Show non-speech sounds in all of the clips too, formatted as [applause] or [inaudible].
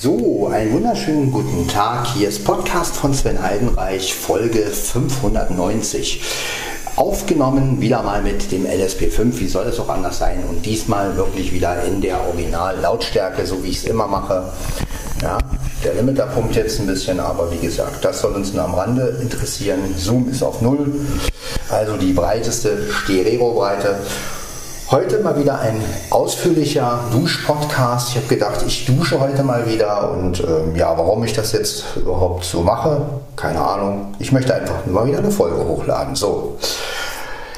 So, einen wunderschönen guten Tag. Hier ist Podcast von Sven Heidenreich, Folge 590. Aufgenommen wieder mal mit dem LSP5, wie soll es auch anders sein? Und diesmal wirklich wieder in der Original-Lautstärke, so wie ich es immer mache. Ja, der Limiter pumpt jetzt ein bisschen, aber wie gesagt, das soll uns nur am Rande interessieren. Zoom ist auf Null, also die breiteste Stereo-Breite. Heute mal wieder ein ausführlicher Dusch-Podcast. Ich habe gedacht, ich dusche heute mal wieder und ähm, ja, warum ich das jetzt überhaupt so mache, keine Ahnung. Ich möchte einfach mal wieder eine Folge hochladen. So.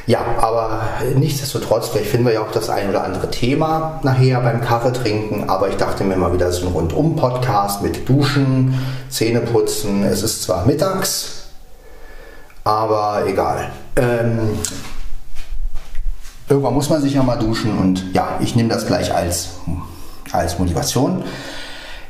Ja, aber nichtsdestotrotz, vielleicht finden wir ja auch das ein oder andere Thema nachher beim Kaffee trinken. Aber ich dachte mir mal wieder so ein Rundum-Podcast mit Duschen, Zähneputzen. Es ist zwar mittags, aber egal. Ähm, irgendwann muss man sich ja mal duschen und ja, ich nehme das gleich als, als Motivation.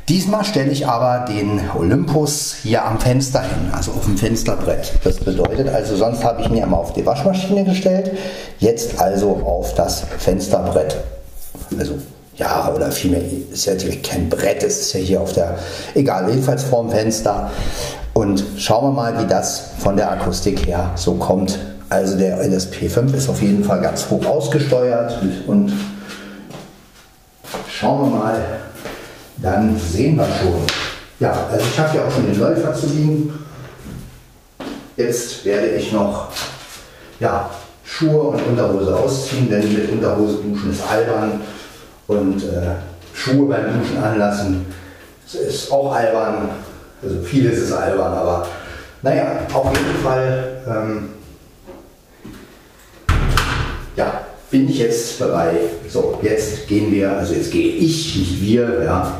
Diesmal stelle ich aber den Olympus hier am Fenster hin, also auf dem Fensterbrett. Das bedeutet also, sonst habe ich ihn ja immer auf die Waschmaschine gestellt, jetzt also auf das Fensterbrett. Also ja, oder vielmehr ist ja natürlich kein Brett, es ist ja hier auf der, egal, jedenfalls vorm Fenster. Und schauen wir mal, wie das von der Akustik her so kommt. Also der LSP5 ist auf jeden Fall ganz hoch ausgesteuert und schauen wir mal, dann sehen wir schon. Ja, also ich habe ja auch schon den Läufer zu liegen. Jetzt werde ich noch ja, Schuhe und Unterhose ausziehen, denn mit Unterhose duschen ist albern und äh, Schuhe beim Duschen anlassen ist auch albern. Also vieles ist albern, aber naja, auf jeden Fall ähm, ja, bin ich jetzt bereit. So, jetzt gehen wir, also jetzt gehe ich, nicht wir, ja.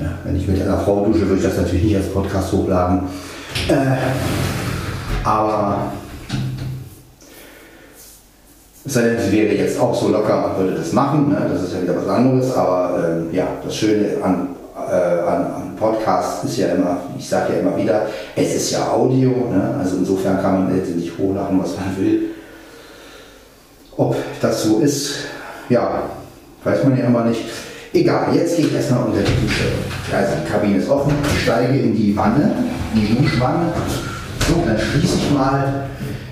ja wenn ich mit einer Frau dusche, würde ich das natürlich nicht als Podcast hochladen. Äh, aber es wäre jetzt auch so locker und würde das machen, ne? das ist ja wieder was anderes, aber äh, ja, das Schöne an, äh, an, an Podcasts ist ja immer, ich sage ja immer wieder, es ist ja Audio, ne? also insofern kann man letztendlich hochladen, was man will. Ob das so ist, ja, weiß man ja immer nicht. Egal, jetzt gehe ich erstmal unter die Dusche. Also die Kabine ist offen, ich steige in die Wanne, in die Duschwanne. So, dann schließe ich mal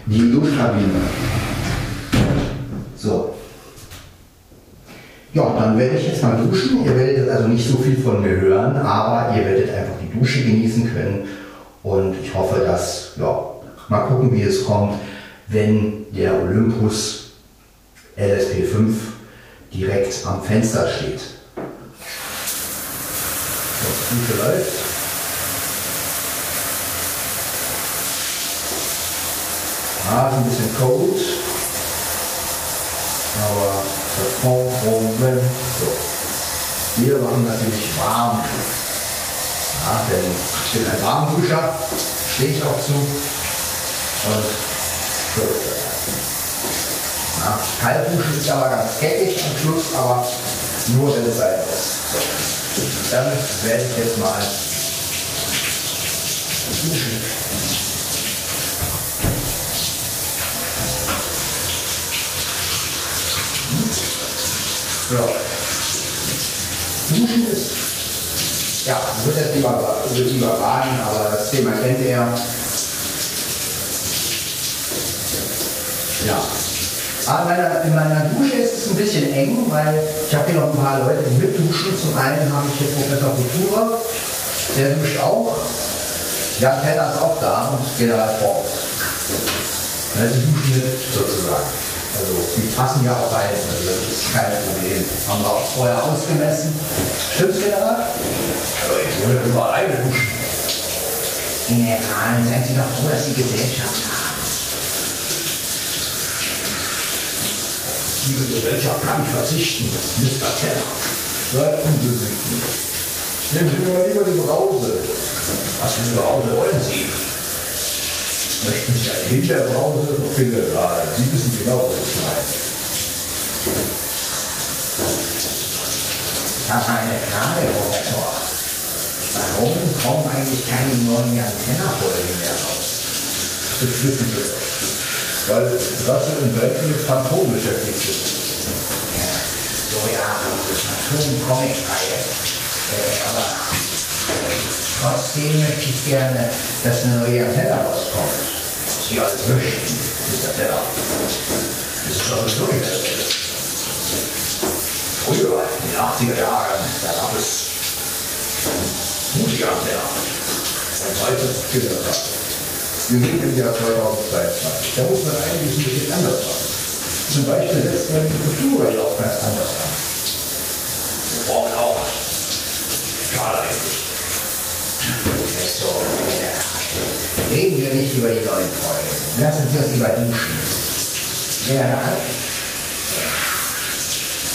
die Duschkabine. So. Ja, dann werde ich jetzt mal duschen. Ihr werdet also nicht so viel von mir hören, aber ihr werdet einfach die Dusche genießen können. Und ich hoffe, dass, ja, mal gucken, wie es kommt, wenn der Olympus LSP5 direkt am Fenster steht. So, Dusche läuft. Ah, ein bisschen cold. Aber das Problem. So. Wir machen natürlich warm. Ja, denn ich bin ein Warmduscher, stehe ich auch zu. Und so ist das. Ja, Kaltduschen ist aber ganz geckig am Schluss, aber nur wenn es sein muss. So. Damit werde ich jetzt mal duschen. So. Duschen ist, ja, wird jetzt lieber, wird lieber baden, aber das Thema kennt ihr. Ja. Aber in meiner Dusche ist es ein bisschen eng, weil ich habe hier noch ein paar Leute, die mitduschen. Zum einen habe ich hier Professor Futura, der duscht auch. Ja, Teller ist auch da und General Forbes. Also die duschen mit sozusagen. Also die passen ja auch rein, also das ist kein Problem. Haben wir auch vorher ausgemessen. Stimmt's, General? Also ich würde überall duschen. General, seien Sie doch froh, dass Sie Gesellschaft haben. Diese Gesellschaft kann ich verzichten, Mr. Teller. Seid unbesichtigt. Nehmen Sie mir mal lieber die Brause. Was für eine Brause wollen Sie? Möchten Sie eine Hinterbrause? Finde, ja, Sie wissen genau, was ich meine. Ich habe eine Frage, Professor. Warum kommen eigentlich keine neuen Antenna-Folgen mehr raus? Wir. Weil Rasse und Welten mit Phantom beschäftigt sind. So ja, das ist eine Comic-Reihe. Äh, aber Trotzdem möchte ich gerne, dass eine neue Antenne rauskommt. Sie alles möchten, der Teller. Das ist schon so Früher, in den 80er Jahren, da gab es mutige Anteller. Und heute Genau. Wir sind im Jahr 2022. Da muss man eigentlich ein bisschen anders machen. Zum Beispiel setzt man die Kultur auch ganz anders an. wir brauchen auch Schade eigentlich. So, ja. Reden wir nicht über die neuen Folgen. Lassen Sie uns lieber duschen. Wer hat?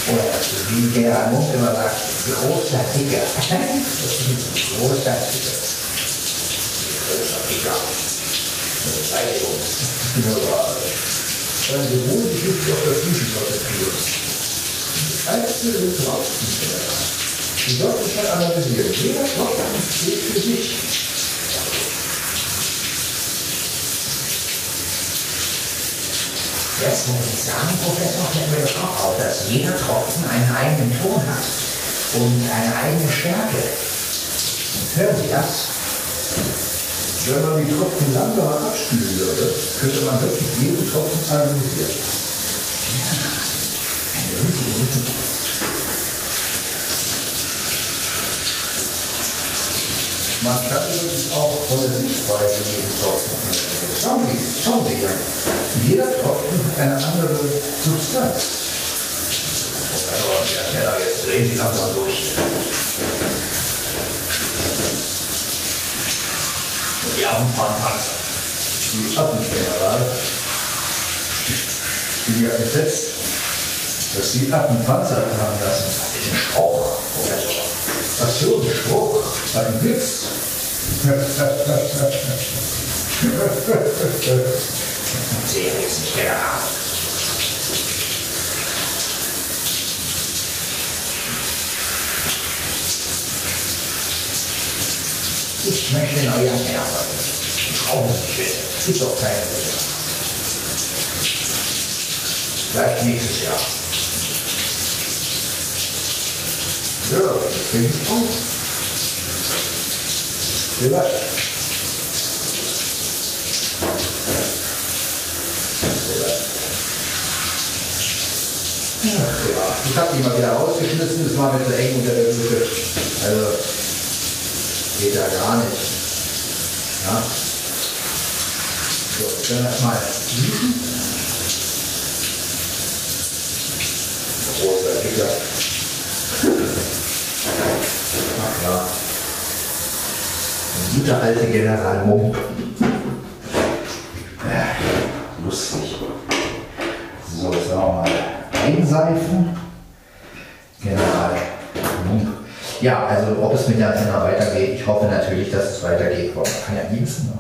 Oder wie Gerhard Munk immer sagt, großer Ticker. [laughs] großer Ticker. Großer Kicker. Beteiligung. Dann beruhen Sie sich auf. Das Einzige ist draußen. Sie sollten schon analysieren. Jeder Tropfen steht für sich. Jetzt muss ich sagen, Professor, auch auf, dass jeder Tropfen einen eigenen Ton hat und eine eigene Stärke. Hören Sie das? Wenn man die Tropfen langsam abspülen würde, könnte man wirklich jeden Tropfen analysieren. Man kann übrigens auch von der Sichtweise jeden Tropfen analysieren. Schauen Sie, schauen Sie ja. Jeder Tropfen hat eine andere Substanz. Also, der Teller, jetzt drehen Sie langsam durch. Die Armen fahren Panzer. Die Affengeneral, die ja gesetzt, dass die Affen haben lassen. Das ist ein Spruch. Ach so, ein Spruch, ein Witz. [laughs] Sehr jetzt Ich möchte neue Antenne haben. Schrauben Sie bitte. Ist doch keine Witz. Vielleicht nächstes Jahr. Ja, ich auch. Vielleicht. Ja, ich habe die mal wieder rausgeschmissen, das war mir zu eng unter der Dusche. Also, geht ja gar nicht. Ja. So, dann erstmal duschen. Großer Dicker. Ach ja. Ein guter alte General Mump. Äh, lustig. So, jetzt sagen wir mal einseifen. General Mump. Ja, also ob es mit der Antenne weitergeht, ich hoffe natürlich, dass es weitergeht. Boah, man kann ja nie wissen. Ne?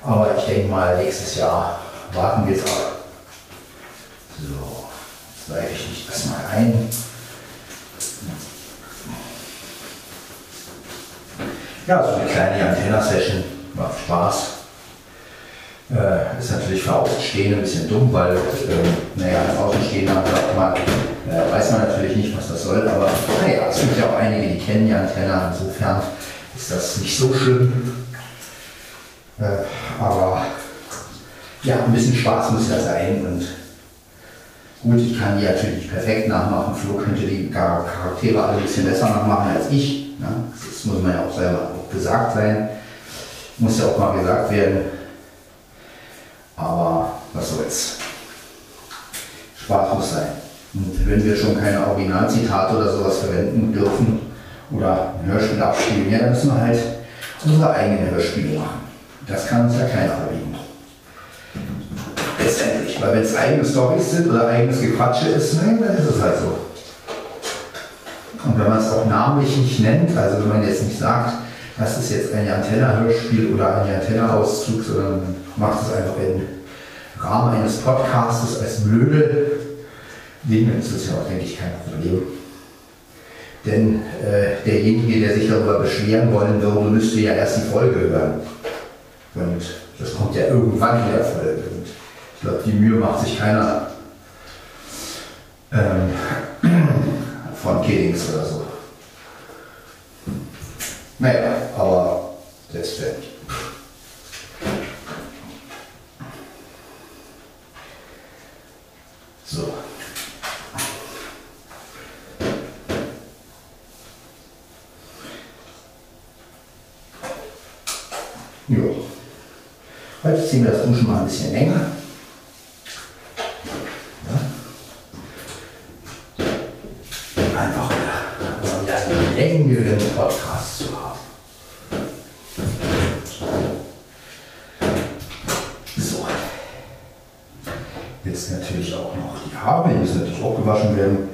Aber ich denke mal, nächstes Jahr warten wir es ab. So, jetzt seife ich dich erstmal ein. Ja, so eine kleine Antenna-Session macht Spaß. Äh, ist natürlich für Außenstehende ein bisschen dumm, weil, ähm, naja, als Außenstehender sagt man, äh, weiß man natürlich nicht, was das soll, aber naja, es gibt ja auch einige, die kennen die Antenne, insofern ist das nicht so schlimm. Äh, aber ja, ein bisschen Spaß muss ja sein und gut, ich kann die natürlich perfekt nachmachen. Flo könnte die Char- Charaktere alle ein bisschen besser nachmachen als ich. Ne? Das muss man ja auch selber auch gesagt sein. Muss ja auch mal gesagt werden. Aber was soll's. Spaß muss sein. Und wenn wir schon keine Originalzitate oder sowas verwenden dürfen oder ein Hörspiel abspielen, ja, dann müssen wir halt unsere eigenen Hörspiele machen. Das kann uns ja keiner verbieten. Letztendlich, weil wenn es eigene Storys sind oder eigenes Gequatsche ist, nein, dann ist es halt so. Und wenn man es auch namentlich nicht nennt, also wenn man jetzt nicht sagt, das ist jetzt ein Antenne-Hörspiel oder ein Antenne-Auszug, sondern macht es einfach im Rahmen eines Podcastes als blöde Dinge, ist das ja auch, denke ich, kein Problem. Denn äh, derjenige, der sich darüber beschweren wollen würde, müsste ja erst die Folge hören. Und das kommt ja irgendwann in der Folge. Und ich glaube, die Mühe macht sich keiner ähm, [clears throat] von Kiddings oder so. Naja, aber selbst So. Jo. Heute ziehen wir das Duschen mal ein bisschen länger. Ja. Einfach um wieder einen längeren Podcast zu haben. So. Jetzt natürlich Haare, die müssen natürlich auch gewaschen werden.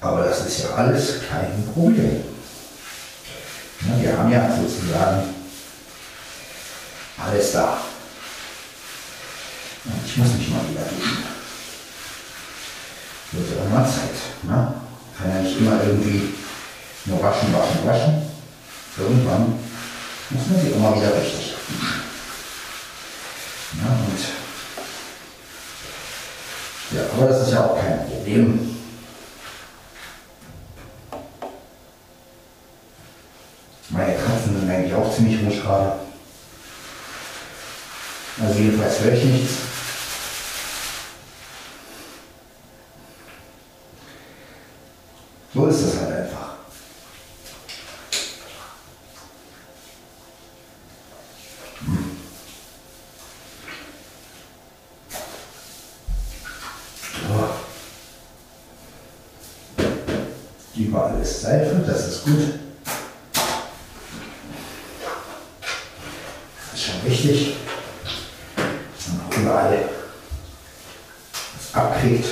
Aber das ist ja alles kein Problem. Wir haben ja sozusagen alles da. Ich muss mich mal wieder duschen. Wird ja auch mal Zeit. Ne? Kann ja nicht immer irgendwie nur waschen, waschen, waschen. Irgendwann muss man sich mal wieder richtig duschen. Ja, und ja, aber das ist ja auch kein Problem. Meine Katzen sind eigentlich auch ziemlich ruhig gerade. Also jedenfalls höre ich nichts. So ist es halt einfach. Hm. So. Überall ist Seife, das ist gut. Das ist schon wichtig. Und auch überall was abkriegt.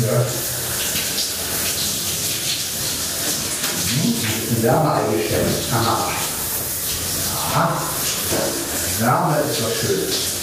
Ja. Wärme eingestellt. Aha. Aha. Wärme ist doch schön.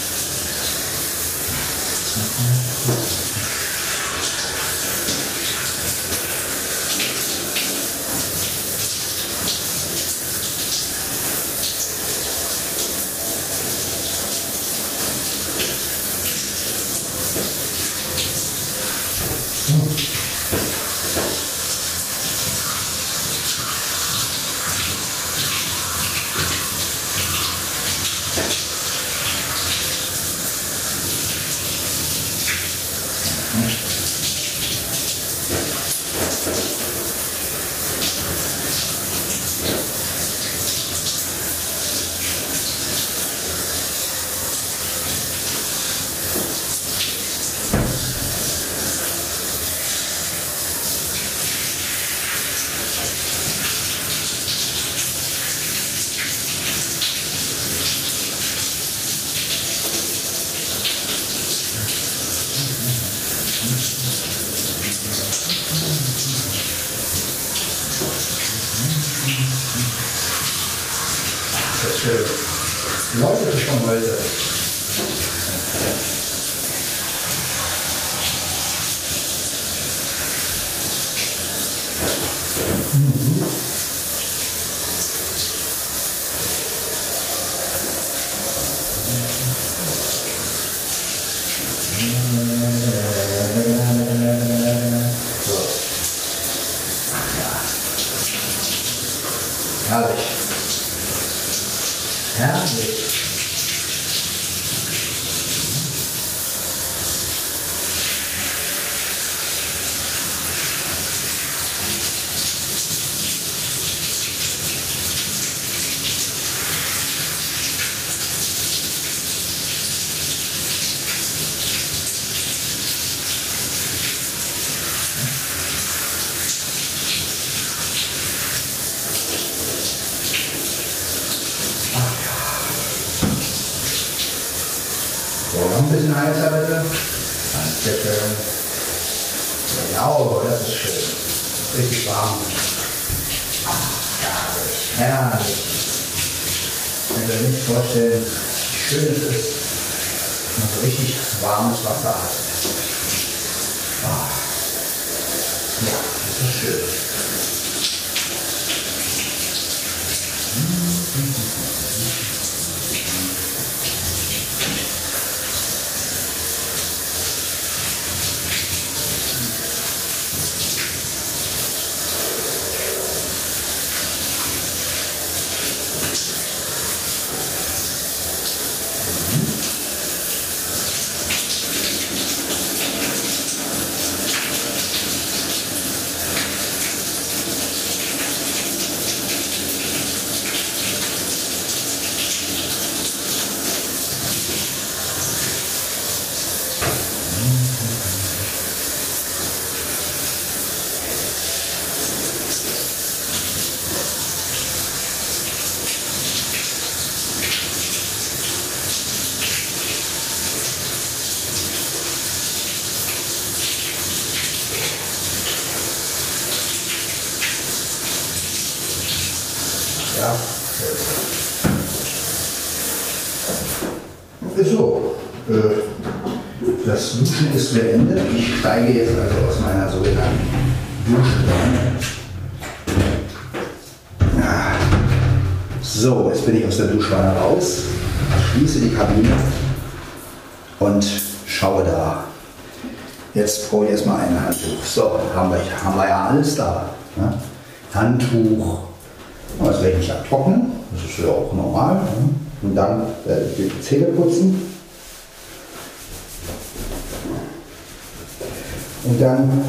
Ein bisschen heißer bitte. Danke. Genau, das ist schön. Richtig warm. Ach, herrlich, herrlich. Ich kann mir nicht vorstellen, wie schön es ist, wenn man so richtig warmes Wasser hat. Ah. Ja, das ist schön. Ja. So, äh, das Duschen ist beendet. Steige jetzt also aus meiner sogenannten Duschwanne. Ah. So, jetzt bin ich aus der Duschwanne raus, schließe die Kabine und schaue da. Jetzt brauche ich erstmal ein Handtuch. So, haben wir, haben wir ja alles da. Ne? Handtuch, das werde ich nicht abtrocknen, das ist ja auch normal. Ne? Und dann ich die Zähne putzen. Dann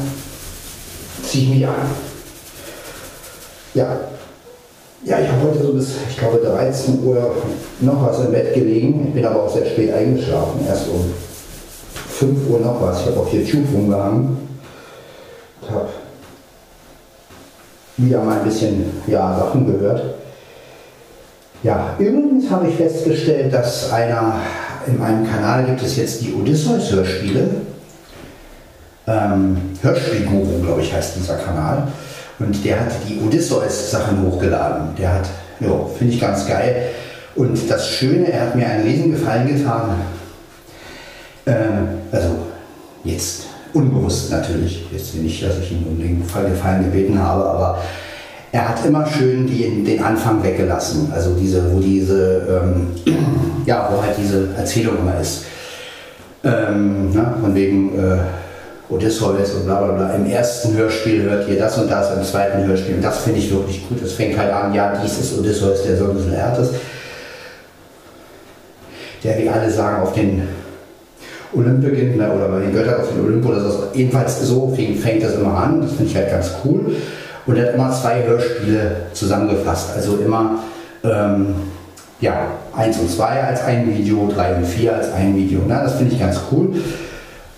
ziehe ich mich an. Ja, ja, ich habe heute so bis, ich glaube, 13 Uhr noch was im Bett gelegen. Ich bin aber auch sehr spät eingeschlafen, erst um 5 Uhr noch was. Ich habe auf YouTube rumgehangen und habe wieder mal ein bisschen ja, Sachen gehört. Ja, übrigens habe ich festgestellt, dass einer, in meinem Kanal gibt es jetzt die Odysseus-Hörspiele. Ähm, Hörspielguru, glaube ich, heißt dieser Kanal. Und der hat die Odysseus-Sachen hochgeladen. Der hat, ja, finde ich ganz geil. Und das Schöne, er hat mir einen Riesengefallen getan. Ähm, also jetzt unbewusst natürlich. Jetzt nicht, dass ich ihn um den Gefallen gebeten habe, aber er hat immer schön die, den Anfang weggelassen. Also diese, wo diese, ähm, [clears throat] ja, wo halt diese Erzählung immer ist. Ähm, na, von wegen äh, Odysseus und bla bla bla. Im ersten Hörspiel hört ihr das und das, im zweiten Hörspiel. Und das finde ich wirklich gut. Es fängt halt an, ja, dies ist Odysseus, der Sohn des Laertes. Der, wie alle sagen, auf den Olymp beginnt, oder bei den Göttern auf den Olymp oder so. Jedenfalls so fängt, das immer an. Das finde ich halt ganz cool. Und er hat immer zwei Hörspiele zusammengefasst. Also immer ähm, ja, 1 und 2 als ein Video, 3 und 4 als ein Video. Ne? Das finde ich ganz cool.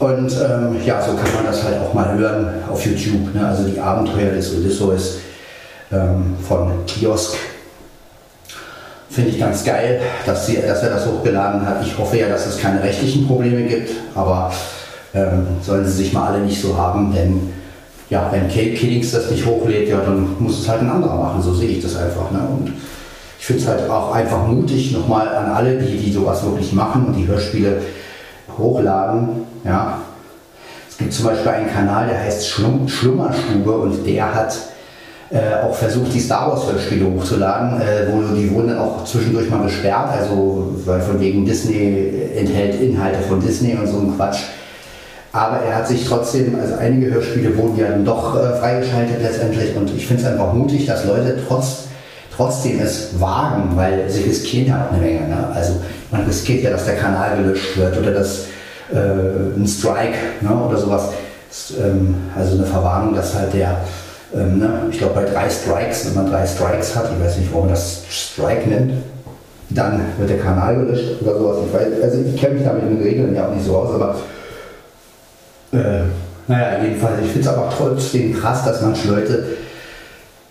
Und ähm, ja, so kann man das halt auch mal hören auf YouTube. Ne? Also die Abenteuer des Odysseus ähm, von Kiosk. Finde ich ganz geil, dass, sie, dass er das hochgeladen hat. Ich hoffe ja, dass es keine rechtlichen Probleme gibt, aber ähm, sollen sie sich mal alle nicht so haben, denn ja, wenn Kate Killings das nicht hochlädt, ja, dann muss es halt ein anderer machen. So sehe ich das einfach. Ne? Und ich finde es halt auch einfach mutig, nochmal an alle, die, die sowas wirklich machen und die Hörspiele hochladen. Ja. Es gibt zum Beispiel einen Kanal, der heißt Schlum Schlummerstube und der hat äh, auch versucht, die Star Wars Hörspiele hochzuladen, äh, wo die wurden auch zwischendurch mal gesperrt, also weil von wegen Disney enthält Inhalte von Disney und so ein Quatsch. Aber er hat sich trotzdem, also einige Hörspiele wurden ja dann doch äh, freigeschaltet letztendlich und ich finde es einfach mutig, dass Leute trotz, trotzdem es wagen, weil sie riskieren ja auch eine Menge. Ne? Also man riskiert ja, dass der Kanal gelöscht wird oder dass äh, ein Strike ne? oder sowas. Das, ähm, also eine Verwarnung, dass halt der, ähm, ne? ich glaube bei drei Strikes, wenn man drei Strikes hat, ich weiß nicht, warum man das Strike nennt, dann wird der Kanal gelöscht oder sowas. Ich weiß, also ich kenne mich damit in den Regeln ja auch nicht so aus, aber äh, naja, jedenfalls, ich finde es aber trotzdem krass, dass manche Leute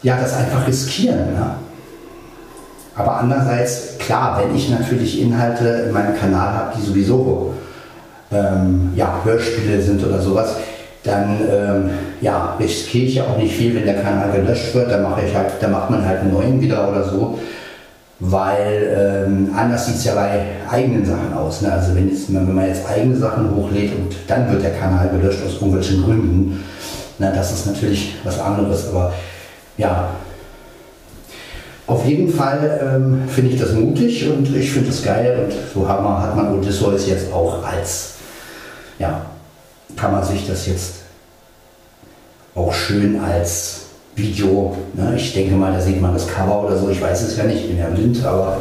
ja das einfach riskieren. Ne? Aber andererseits, klar, wenn ich natürlich Inhalte in meinem Kanal habe, die sowieso ähm, ja, Hörspiele sind oder sowas, dann ähm, ja, riskiere ich ja auch nicht viel, wenn der Kanal gelöscht wird, dann mache ich halt, dann macht man halt einen neuen wieder oder so weil ähm, anders sieht es ja bei eigenen Sachen aus. Ne? Also wenn, jetzt, wenn man jetzt eigene Sachen hochlädt und dann wird der Kanal gelöscht aus irgendwelchen Gründen, na, das ist natürlich was anderes. Aber ja, auf jeden Fall ähm, finde ich das mutig und ich finde es geil und so hat man, hat man Odysseus jetzt auch als, ja, kann man sich das jetzt auch schön als Video. Ne? Ich denke mal, da sieht man das Cover oder so. Ich weiß es ja nicht, ich bin ja blind, aber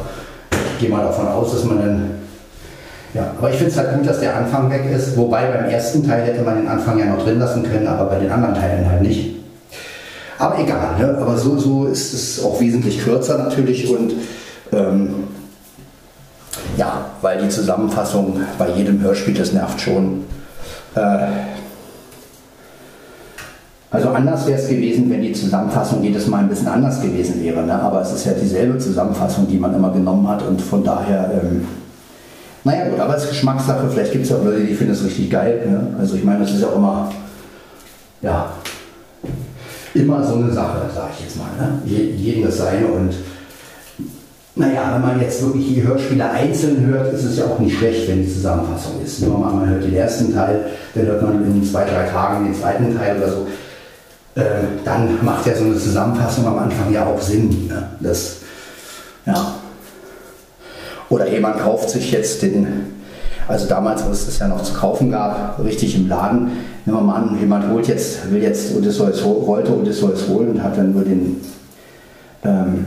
ich gehe mal davon aus, dass man dann. Ja, aber ich finde es halt gut, dass der Anfang weg ist. Wobei beim ersten Teil hätte man den Anfang ja noch drin lassen können, aber bei den anderen Teilen halt nicht. Aber egal, ne? aber so, so ist es auch wesentlich kürzer natürlich und ähm, ja, weil die Zusammenfassung bei jedem Hörspiel, das nervt schon. Äh, also anders wäre es gewesen, wenn die Zusammenfassung jedes Mal ein bisschen anders gewesen wäre. Ne? Aber es ist ja dieselbe Zusammenfassung, die man immer genommen hat und von daher, ähm, naja gut, aber es ist Geschmackssache. Vielleicht gibt es ja auch Leute, die finden es richtig geil. Ne? Also ich meine, das ist ja auch immer, ja, immer so eine Sache, sage ich jetzt mal. Ne? Jedem das seine und naja, wenn man jetzt wirklich die Hörspiele einzeln hört, ist es ja auch nicht schlecht, wenn die Zusammenfassung ist. Nur mal, man hört den ersten Teil, dann hört man in zwei, drei Tagen den zweiten Teil oder so äh, dann macht ja so eine Zusammenfassung am Anfang ja auch Sinn. Ne? Das, ja. Oder jemand kauft sich jetzt den, also damals, wo es das ja noch zu kaufen gab, richtig im Laden, nehmen wir mal an, jemand holt jetzt, will jetzt Odysseus, wollte Odysseus holen und hat dann nur den, ähm,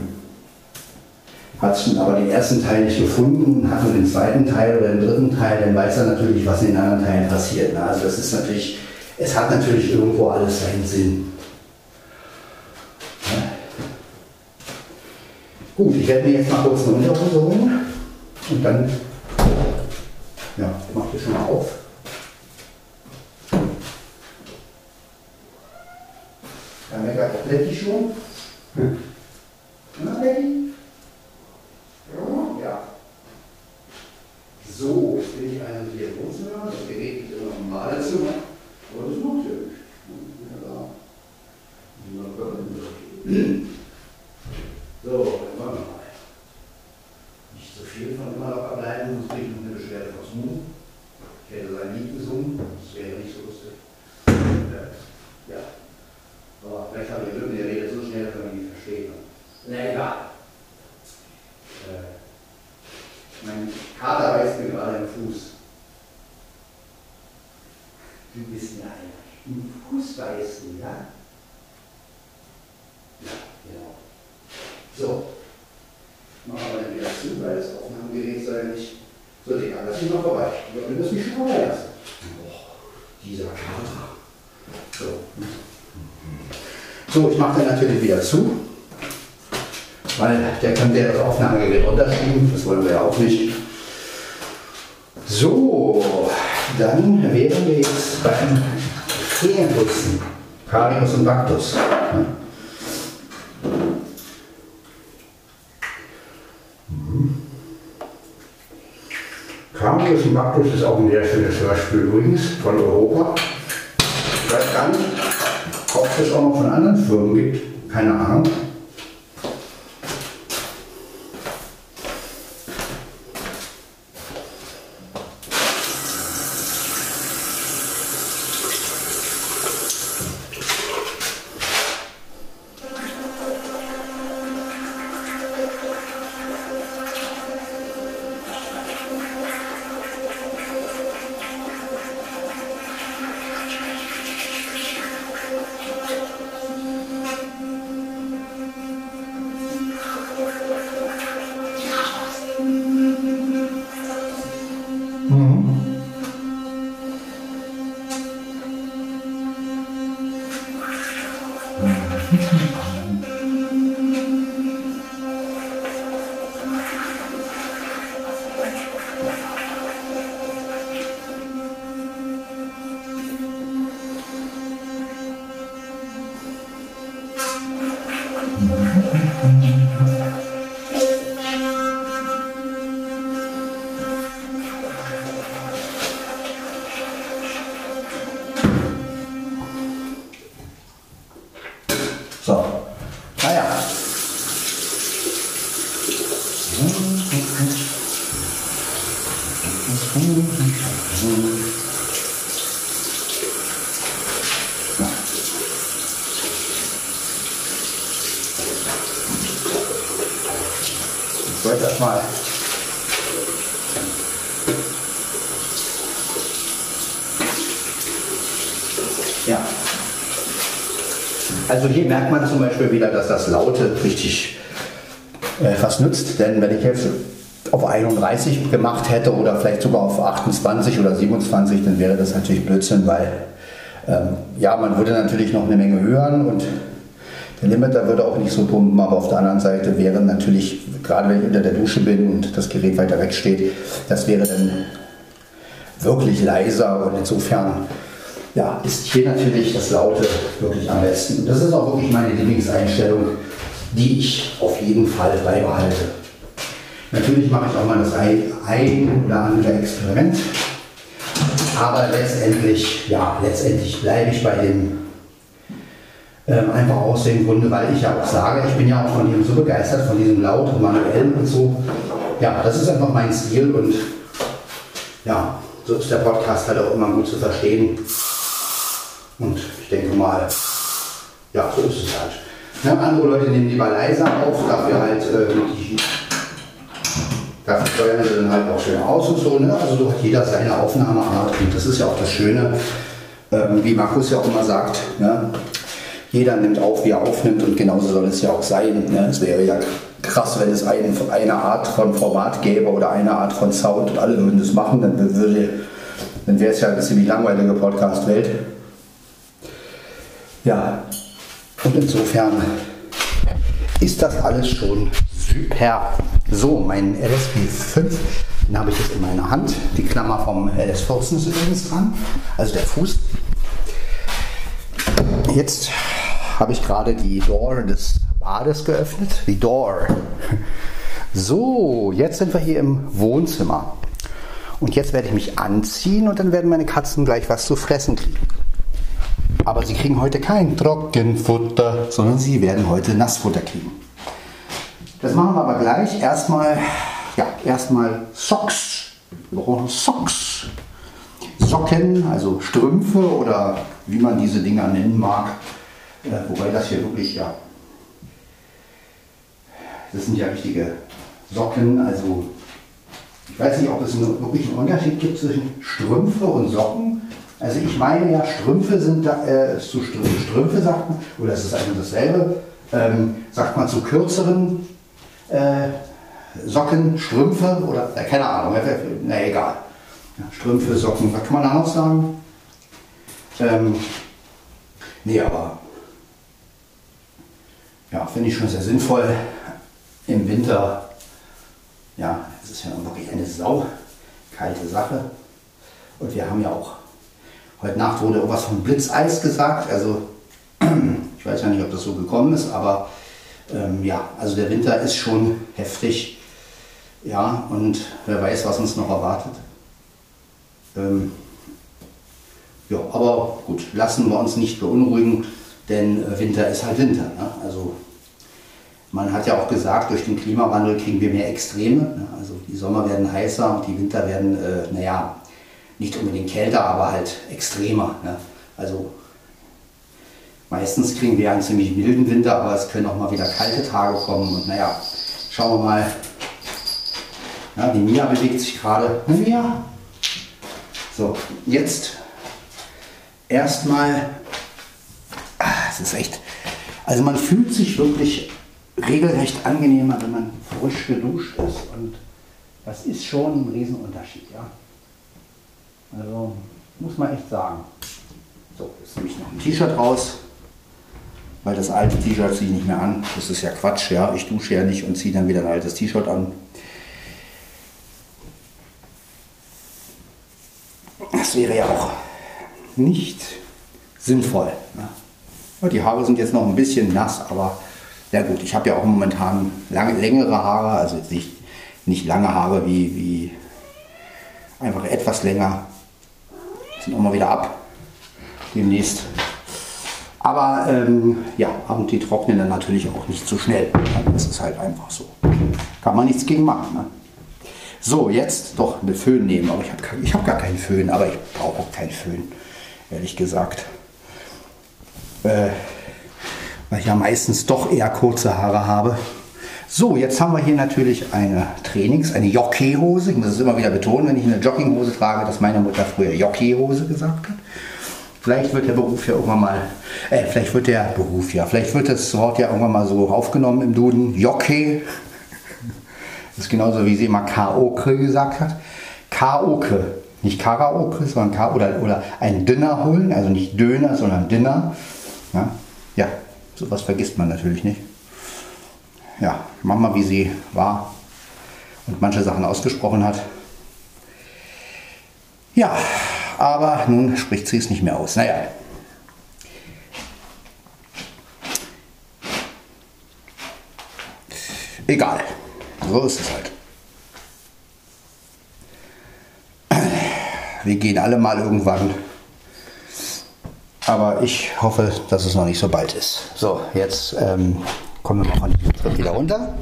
hat aber den ersten Teil nicht gefunden, hat nur den zweiten Teil oder den dritten Teil, dann weiß er natürlich, was in den anderen Teilen passiert. Ne? Also das ist natürlich, es hat natürlich irgendwo alles seinen Sinn. Gut, ich werde mir jetzt mal kurz eine Unterhose holen und dann ja, mach ich schon mal auf. Schon. Hm. Na, Letty? Ja. So, jetzt bin ich also hier im Wohnzimmer. Das Gerät liegt immer im Badezimmer. Aber das macht ja nicht. Ja, da. So, dann wollen wir mal. Nicht so viel von immer noch ableiten, sonst kriege ich noch eine Beschwerde aus Mu. Ich hätte sein Lied gesungen, das wäre nicht so lustig. Ja. Habe ich Glück, der redet so schnell, dass man ihn nicht versteht. Na egal. Äh, mein Kater beißt mir gerade im Fuß. Du bist mir einer. Im Fuß beißen, ja? Ja, genau. So. Machen wir dann wieder zu, weil das Aufnahmegerät ja nicht. So, Digga, lass mich mal vorbei. Wir das nicht schon lassen. Oh, dieser Kater. So. So, ich mache dann natürlich wieder zu. Weil der könnte ja das Aufnahmegerät runterschieben. Das wollen wir ja auch nicht. So, dann wären wir jetzt beim Zähneputzen. Karius und Baktus. Ja. Campus Magnus ist auch ein sehr schönes Hörspiel übrigens von Europa. Ich weiß gar nicht, ob es auch noch von anderen Firmen gibt. Keine Ahnung. Also hier merkt man zum Beispiel wieder, dass das Laute richtig äh, was nützt. Denn wenn ich jetzt auf 31 gemacht hätte oder vielleicht sogar auf 28 oder 27, dann wäre das natürlich Blödsinn, weil ähm, ja, man würde natürlich noch eine Menge hören und der Limiter würde auch nicht so pumpen, aber auf der anderen Seite wäre natürlich, gerade wenn ich unter der Dusche bin und das Gerät weiter weg steht, das wäre dann wirklich leiser und insofern ist hier natürlich das Laute wirklich am besten. Und das ist auch wirklich meine Lieblingseinstellung, die ich auf jeden Fall beibehalte. Natürlich mache ich auch mal das ein, oder andere Experiment, aber letztendlich, ja, letztendlich bleibe ich bei dem ähm, einfach aus dem Grunde, weil ich ja auch sage, ich bin ja auch von dem so begeistert, von diesem Laut und manuellen und so. Ja, das ist einfach mein Stil und ja, so ist der Podcast halt auch immer gut zu verstehen. Und ich denke mal, ja, so ist es halt. Ne, andere Leute nehmen lieber leiser auf, dafür halt äh, die, dafür steuern sie dann halt auch schön aus und so. Ne? Also so hat jeder seine Aufnahmeart und das ist ja auch das Schöne, ähm, wie Markus ja auch immer sagt. Ne? Jeder nimmt auf, wie er aufnimmt und genauso soll es ja auch sein. Ne? Es wäre ja krass, wenn es ein, eine Art von Format gäbe oder eine Art von Sound und alle würden das machen, dann, würde, dann wäre es ja eine ziemlich langweilige Podcast-Welt. Ja, und insofern ist das alles schon super. So, mein LSP 5, den habe ich jetzt in meiner Hand. Die Klammer vom LS14 ist übrigens dran, also der Fuß. Jetzt habe ich gerade die Door des Bades geöffnet. Die Door. So, jetzt sind wir hier im Wohnzimmer. Und jetzt werde ich mich anziehen und dann werden meine Katzen gleich was zu fressen kriegen. Aber sie kriegen heute kein Trockenfutter, sondern sie werden heute Nassfutter kriegen. Das machen wir aber gleich. Erstmal, ja, erstmal Socks. Wir brauchen Socks. Socken, also Strümpfe oder wie man diese Dinger nennen mag. Äh, wobei das hier wirklich, ja, das sind ja richtige Socken. Also ich weiß nicht, ob es einen, wirklich einen Unterschied gibt zwischen Strümpfe und Socken. Also ich meine ja, Strümpfe sind da, äh, zu Strümpfe, Strümpfe sagt man, oder es ist eigentlich dasselbe, ähm, sagt man zu kürzeren äh, Socken, Strümpfe oder äh, keine Ahnung, na egal. Ja, Strümpfe, Socken, was kann man da noch sagen? Ähm, nee, aber ja, finde ich schon sehr sinnvoll. Im Winter, ja, es ist ja wirklich eine sau kalte Sache. Und wir haben ja auch Heute Nacht wurde irgendwas von Blitzeis gesagt. Also [clears throat] ich weiß ja nicht, ob das so gekommen ist, aber ähm, ja, also der Winter ist schon heftig. Ja, und wer weiß, was uns noch erwartet. Ähm, ja, aber gut, lassen wir uns nicht beunruhigen, denn äh, Winter ist halt Winter. Ne? Also man hat ja auch gesagt, durch den Klimawandel kriegen wir mehr Extreme. Ne? Also die Sommer werden heißer und die Winter werden, äh, naja, nicht unbedingt kälter, aber halt extremer. Ne? Also meistens kriegen wir einen ziemlich milden Winter, aber es können auch mal wieder kalte Tage kommen. Und naja, schauen wir mal. Ja, die Mia bewegt sich gerade. Mia! So, jetzt erstmal. Ah, es ist echt. Also man fühlt sich wirklich regelrecht angenehmer, wenn man frisch geduscht ist. Und das ist schon ein Riesenunterschied. Ja? Also muss man echt sagen. So, jetzt nehme ich noch ein T-Shirt raus. weil das alte T-Shirt ziehe ich nicht mehr an. Das ist ja Quatsch, ja. Ich dusche ja nicht und ziehe dann wieder ein altes T-Shirt an. Das wäre ja auch nicht sinnvoll. Ne? Die Haare sind jetzt noch ein bisschen nass, aber ja gut, ich habe ja auch momentan lange, längere Haare, also nicht, nicht lange Haare wie, wie einfach etwas länger. Sind auch mal wieder ab demnächst. Aber ähm, ja, und die trocknen dann natürlich auch nicht so schnell. Das ist halt einfach so. Kann man nichts gegen machen. Ne? So, jetzt doch eine Föhn nehmen. Aber ich habe hab gar keinen Föhn, aber ich brauche auch keinen Föhn, ehrlich gesagt. Äh, weil ich ja meistens doch eher kurze Haare habe. So, jetzt haben wir hier natürlich eine Trainings-, eine Jockeyhose. Ich muss es immer wieder betonen, wenn ich eine Jogginghose trage, dass meine Mutter früher Jockeyhose gesagt hat. Vielleicht wird der Beruf ja irgendwann mal, äh, vielleicht wird der Beruf ja, vielleicht wird das Wort ja irgendwann mal so aufgenommen im Duden. Jockey. Das ist genauso wie sie immer Karaoke gesagt hat. Karaoke. Nicht Karaoke, sondern Ka oder, oder ein Dinner holen, also nicht Döner, sondern Dinner. Ja, ja sowas vergisst man natürlich nicht. Ja, mach mal, wie sie war und manche Sachen ausgesprochen hat. Ja, aber nun spricht sie es nicht mehr aus. Naja. Egal. So ist es halt. Wir gehen alle mal irgendwann. Aber ich hoffe, dass es noch nicht so bald ist. So, jetzt ähm, kommen wir mal von diesem Schritt wieder runter.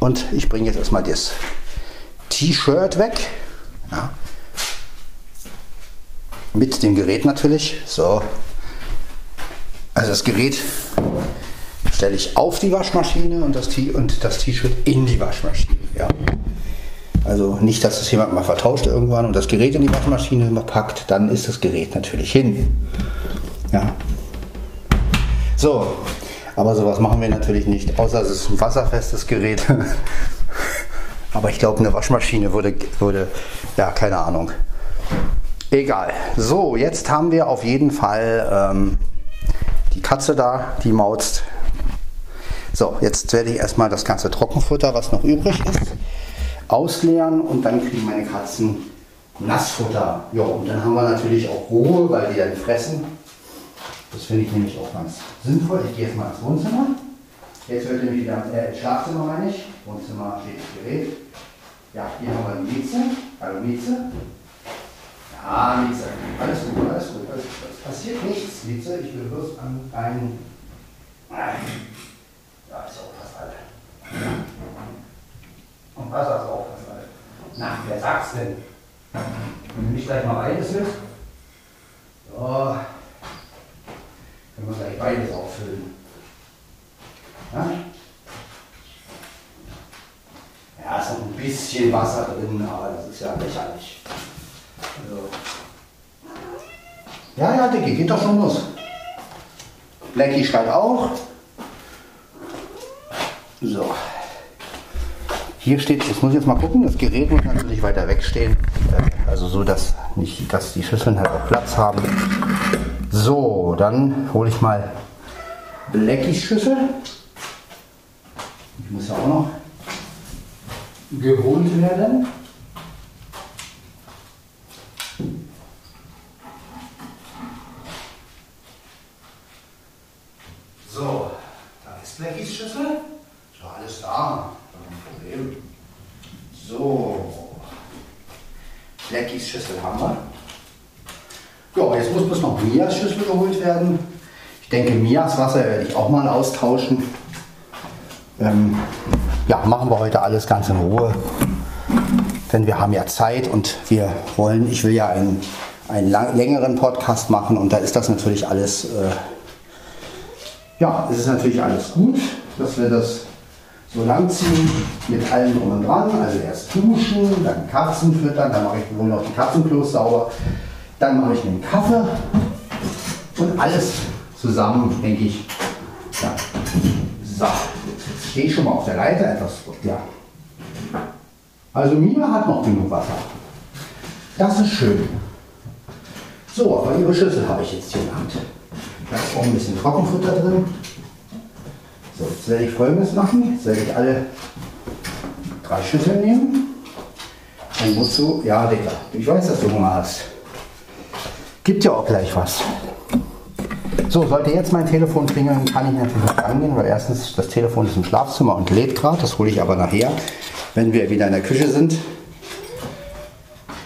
Und ich bringe jetzt erstmal das T-Shirt weg. Ja mit dem Gerät natürlich. So. Also das Gerät stelle ich auf die Waschmaschine und das T-Shirt in die Waschmaschine. Ja. Also nicht, dass es jemand mal vertauscht irgendwann und das Gerät in die Waschmaschine packt, dann ist das Gerät natürlich hin. Ja. So, aber sowas machen wir natürlich nicht, außer es ist ein wasserfestes Gerät. [laughs] aber ich glaube, eine Waschmaschine würde, würde, ja, keine Ahnung, Egal. So, jetzt haben wir auf jeden Fall ähm, die Katze da, die mauzt. So, jetzt werde ich erstmal das ganze Trockenfutter, was noch übrig ist, ausleeren und dann kriegen meine Katzen Nassfutter. Ja, und dann haben wir natürlich auch Ruhe, weil die dann fressen. Das finde ich nämlich auch ganz sinnvoll. Ich gehe jetzt mal ins Wohnzimmer. Jetzt wird nämlich wieder äh, ins Schlafzimmer, meine ich. Wohnzimmer steht das Gerät. Ja, hier haben wir die Mieze. Hallo Mieze. Ah, Lize, alles gut, alles gut. Es passiert nichts, Lize. Ich will bloß an deinen. Da ist auch fast alle. Und Wasser ist auch fast alle. Na, wer sagt's denn? Du nicht gleich mal beides willst? So. Können wir gleich beides auffüllen. Ja? Ja, ist noch ein bisschen Wasser drin, aber das ist ja lächerlich. Also. Ja, ja, Dicky, geht doch schon los. Blackie schreit auch. So. Hier steht, jetzt muss ich jetzt mal gucken, das Gerät muss natürlich weiter wegstehen. Also so, dass, nicht, dass die Schüsseln halt auch Platz haben. So, dann hole ich mal Blackies Schüssel. Die muss ja auch noch geholt werden. So, da ist Blackys Schüssel. So, alles da. Kein Problem. So. Blackys Schüssel haben wir. Ja, jetzt muss bloß noch Mias geholt werden. Ich denke, Mias Wasser werde ich auch mal austauschen. Ähm, ja, machen wir heute alles ganz in Ruhe. Denn wir haben ja Zeit und wir wollen, ich will ja einen, einen lang, längeren Podcast machen und da ist das natürlich alles. Äh, ja, es ist natürlich alles gut, dass wir das so lang ziehen mit allem drum und dran. Also erst duschen, dann Katzen füttern, dann mache ich wohl noch die Katzenklos sauber, dann mache ich einen Kaffee und alles zusammen, denke ich. Ja. So, jetzt stehe ich schon mal auf der Leiter etwas. Ja. Also Mia hat noch genug Wasser. Das ist schön. So, aber ihre Schüssel habe ich jetzt hier in der Hand. Da ist auch ein bisschen Trockenfutter drin. So, jetzt werde ich folgendes machen. Jetzt werde ich alle drei Schüsseln nehmen. Und wozu? Ja, Digga, ich weiß, dass du Hunger hast. Gibt ja auch gleich was. So, sollte jetzt mein Telefon klingeln, kann ich natürlich nicht rangehen, weil erstens das Telefon ist im Schlafzimmer und lädt gerade. Das hole ich aber nachher, wenn wir wieder in der Küche sind.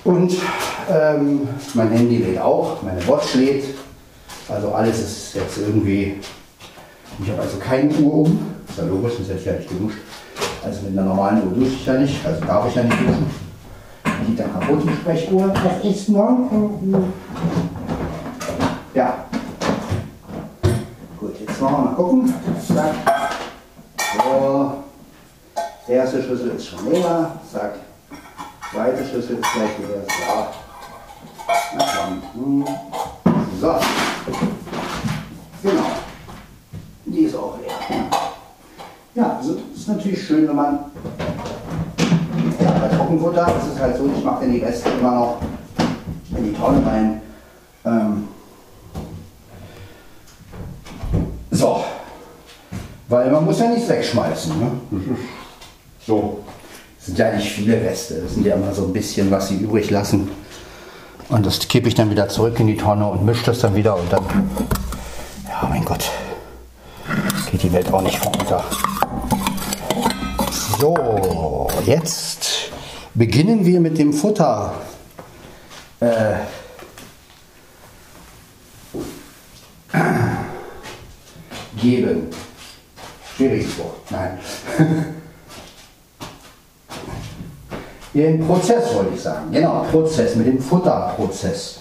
Und ähm, mein Handy lädt auch, meine Watch lädt. Also alles ist jetzt irgendwie. Ich habe also keine Uhr um. Ist ja logisch, sonst hätte ich ja nicht geduscht. Also mit einer normalen Uhr dusche ich ja nicht, also darf ich ja nicht duschen. Die da kaputt, die Sprechuhr. Was ist morgen? Ja. Jetzt wollen wir mal gucken. Zack. So. Erste Schlüssel ist schon leer. Zack. Zweite Schlüssel ist gleich leer. So. Na komm. Hm. So. Genau. Die ist auch leer. Ja, also ist natürlich schön, wenn man ja, bei Trockenfutter ist es halt so, ich mache dann die Reste immer noch in die Tonne rein. Ähm so. Weil man muss ja nichts wegschmeißen. Ne? [laughs] So. Es sind ja nicht viele Reste. Es sind ja immer so ein bisschen, was sie übrig lassen. Und das kippe ich dann wieder zurück in die Tonne und mische das dann wieder und dann. Ja, mein Gott. Geht die Welt auch nicht runter. So, jetzt beginnen wir mit dem Futter. Äh, [clears throat] geben. Schwieriges Wort. Nein. [laughs] Den Prozess wollte ich sagen. Genau, Prozess, mit dem Futterprozess.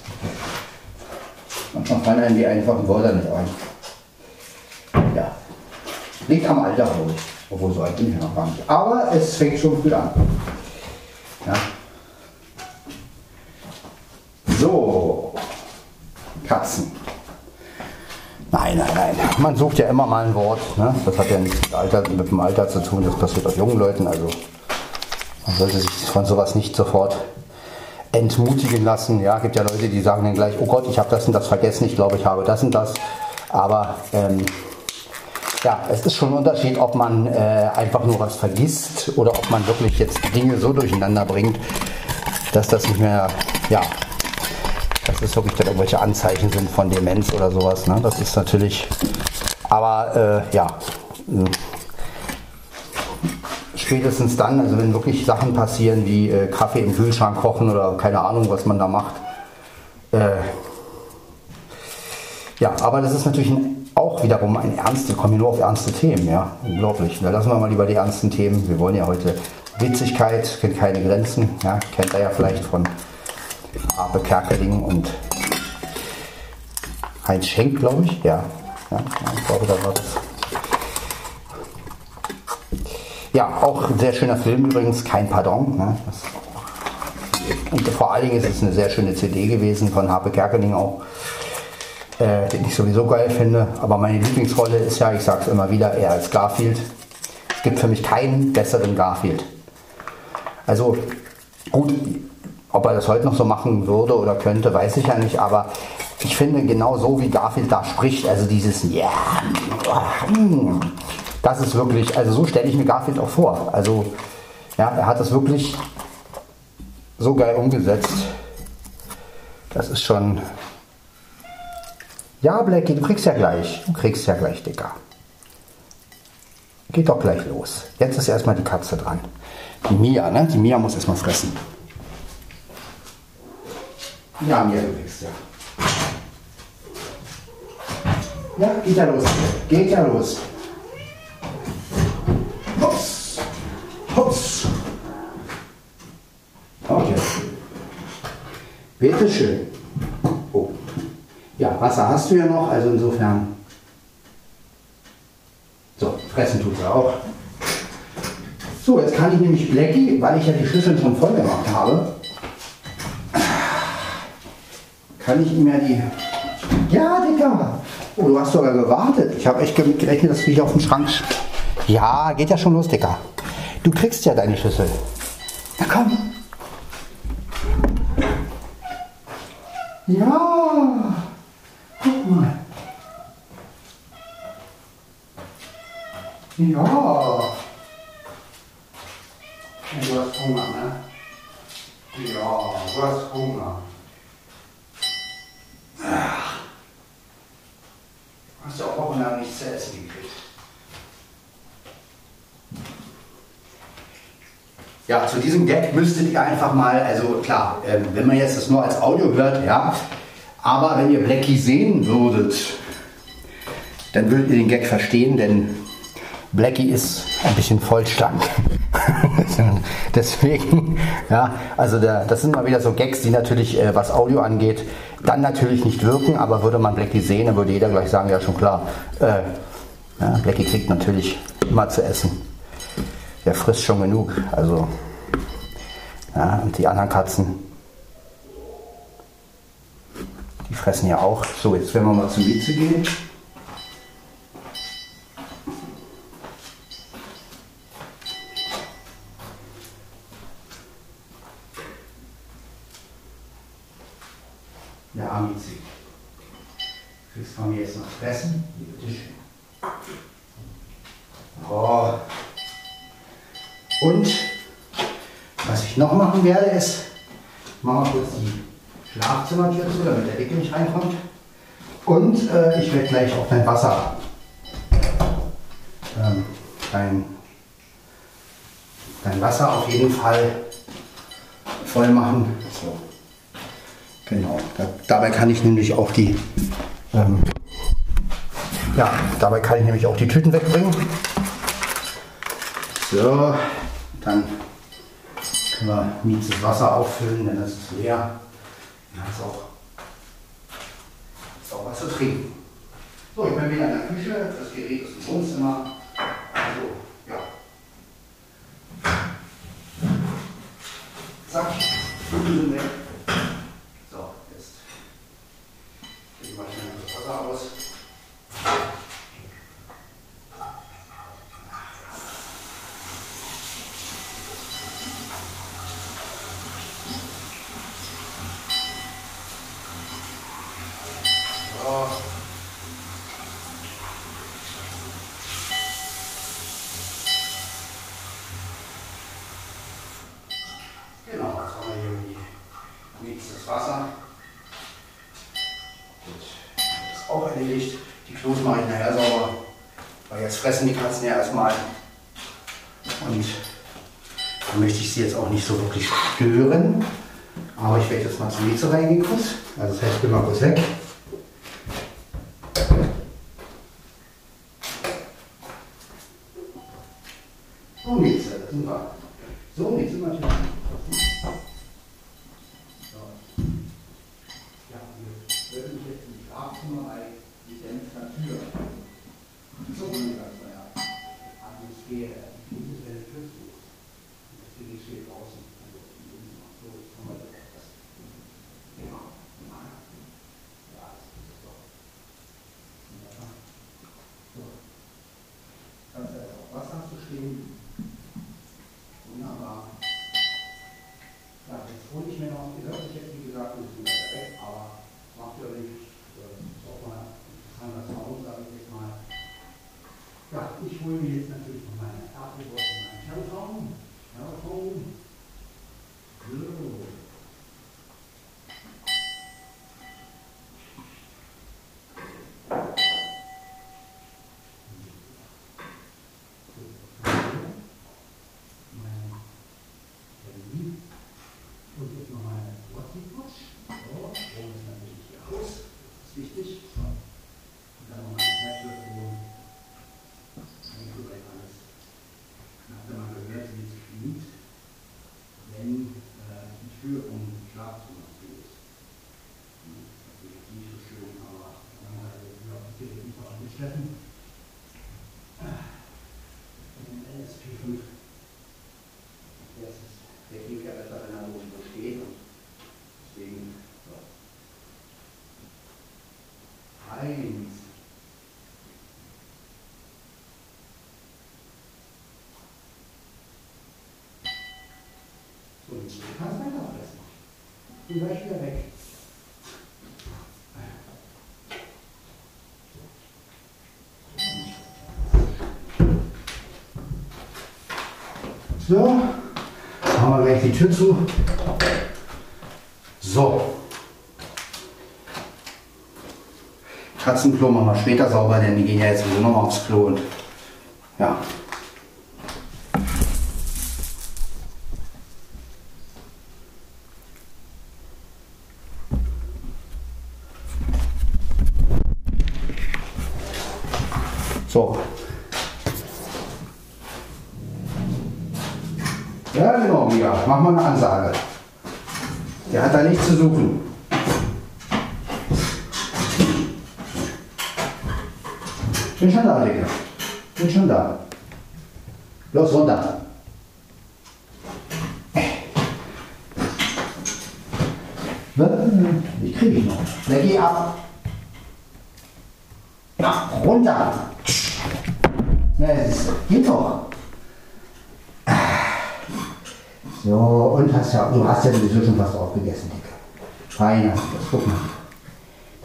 Manchmal fallen einem die einfachen Wörter nicht ein. Ja. Liegt am Alter, glaube. Obwohl so alt bin ich noch gar nicht. Aber es fängt schon früh an. Ja. So. Katzen. Nein, nein, nein. Man sucht ja immer mal ein Wort. Ne? Das hat ja nichts mit, Alter, mit dem Alter zu tun. Das passiert auch jungen Leuten. Also man sollte sich von sowas nicht sofort entmutigen lassen. Ja, gibt ja Leute, die sagen dann gleich, oh Gott, ich habe das und das vergessen, ich glaube, ich habe das und das. Aber ähm, ja, es ist schon ein Unterschied, ob man äh, einfach nur was vergisst oder ob man wirklich jetzt Dinge so durcheinander bringt, dass das nicht mehr, ja, dass es wirklich dann irgendwelche Anzeichen sind von Demenz oder sowas. Ne? Das ist natürlich, aber äh, ja, spätestens dann, also wenn wirklich Sachen passieren wie äh, Kaffee im Kühlschrank kochen oder keine Ahnung, was man da macht. Äh, ja, aber das ist natürlich ein, auch wiederum ein ernste, kommen wir nur auf ernste Themen, ja, unglaublich. Da lassen wir mal lieber die ernsten Themen. Wir wollen ja heute Witzigkeit, kennt keine Grenzen, ja, kennt er ja vielleicht von Ape Kerkeling und Heinz Schenk, glaube ich, ja. ja, ich glaube, da war das. Ja, auch ein sehr schöner Film übrigens, kein Pardon. Ne? Und vor allen Dingen ist es eine sehr schöne CD gewesen von Harpe Kerkeling auch, äh, den ich sowieso geil finde. Aber meine Lieblingsrolle ist ja, ich sage es immer wieder, er als Garfield. Es gibt für mich keinen besseren Garfield. Also gut, ob er das heute noch so machen würde oder könnte, weiß ich ja nicht, aber ich finde genau so, wie Garfield da spricht, also dieses Ja, yeah, das ist wirklich, also so stelle ich mir Garfield auch vor. Also, ja, er hat das wirklich so geil umgesetzt. Das ist schon. Ja, Blackie, du kriegst ja gleich. Du kriegst ja gleich, Dicker. Geht doch gleich los. Jetzt ist erstmal die Katze dran. Die Mia, ne? Die Mia muss erstmal fressen. Ja, Mia, du kriegst ja. Ja, geht ja los. Geht ja los. Hops. Hops. Okay. Bitte schön. Oh. Ja, Wasser hast du ja noch, also insofern. So, fressen tut er auch. So, jetzt kann ich nämlich Blackie, weil ich ja die Schüsseln schon voll gemacht habe, kann ich ihm ja die. Ja, Digga! Oh, du hast sogar gewartet. Ich habe echt gerechnet, dass du hier auf den Schrank. Ja, geht ja schon los, Digga. Du kriegst ja deine Schüssel. Na komm. Ja, guck mal. Ja. Du hast Hunger, ne? Ja, du hast Hunger. Ach. Hast du auch wochenlang nichts zu essen gekriegt? Ja, zu diesem Gag müsstet ihr einfach mal, also klar, äh, wenn man jetzt das nur als Audio hört, ja, aber wenn ihr Blackie sehen würdet, dann würdet ihr den Gag verstehen, denn Blackie ist ein bisschen vollstank. [laughs] Deswegen, ja, also der, das sind mal wieder so Gags, die natürlich, äh, was Audio angeht, dann natürlich nicht wirken, aber würde man Blackie sehen, dann würde jeder gleich sagen, ja schon klar, äh, ja, Blackie kriegt natürlich immer zu essen. Der frisst schon genug, also, ja, und die anderen Katzen, die fressen ja auch. So, jetzt werden wir mal zum Mieze gehen. Der Amizi. Kriegst von mir jetzt noch fressen? Hier, bitteschön. Oh. Und was ich noch machen werde, ist, machen wir kurz die Schlafzimmertür zu, damit der Dicke nicht reinkommt. Und äh, ich werde gleich auch dein Wasser, ähm, dein, dein Wasser auf jeden Fall voll machen. So. Genau. Da, dabei kann ich nämlich auch die, ähm, ja, dabei kann ich nämlich auch die Tüten wegbringen. So, dann können wir Miezes Wasser auffüllen, denn das ist leer. Wunderbar. Ja, jetzt hole ich mir noch, sich jetzt wie gesagt ein bisschen weg, aber macht ja nichts. Auch mal interessant, das Haus, sage ich jetzt mal. Ja, ich hole mir jetzt natürlich noch meine Apfelwurst und meinen Telefon. Telefon. So. Mein Termin. Und jetzt noch mal Wurzelputsch. So, Strom ist natürlich hier aus. Das ist wichtig. So. Und dann noch mal ein Herztelefon. Eigentlich soweit alles. Dann habt ihr mal gehört, wie es klingt, wenn äh, die Tür vom Schlafzimmer zu ist. Hm, Das ist natürlich nicht so schön, aber man hat jetzt überhaupt die Nicht angeschleppen. Den LSP5 das ist der klingt ja besser, wenn er irgendwo steht. Und deswegen, so. Eins. So, du kannst weiter fressen. Du gleich wieder weg. So, machen wir gleich die Tür zu. So. Katzenklo machen wir später sauber, denn die gehen ja jetzt sowieso noch mal aufs Klo und ja. So. Ja, genau, Mia. Mach mal eine Ansage. Der hat da nichts zu suchen. Bin schon da, Digga. Bin schon da. Los, runter. Was? Die kriege ich noch. Na, geh ab. Na, runter. Na, geht doch. So, und hast ja, du hast ja sowieso schon was aufgegessen, Digga. Fein hast du das. Guck mal.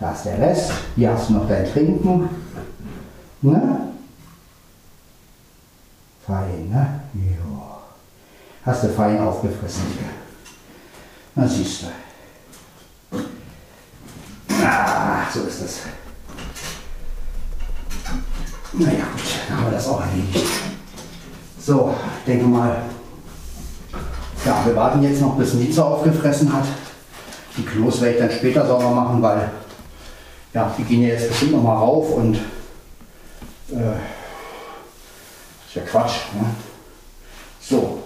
Da ist der Rest. Hier hast du noch dein Trinken. Ne? Fein, ne? Jo. Hast du fein aufgefressen, Digga. Na, siehst du. Ah, so ist das. Naja, gut, dann haben wir das auch erledigt. So, denke mal, ja, wir warten jetzt noch, bis Nizza aufgefressen hat. Die Klos werde ich dann später sauber machen, weil ja, die gehen ja jetzt bestimmt noch mal rauf und äh, ist ja Quatsch. Ne? So,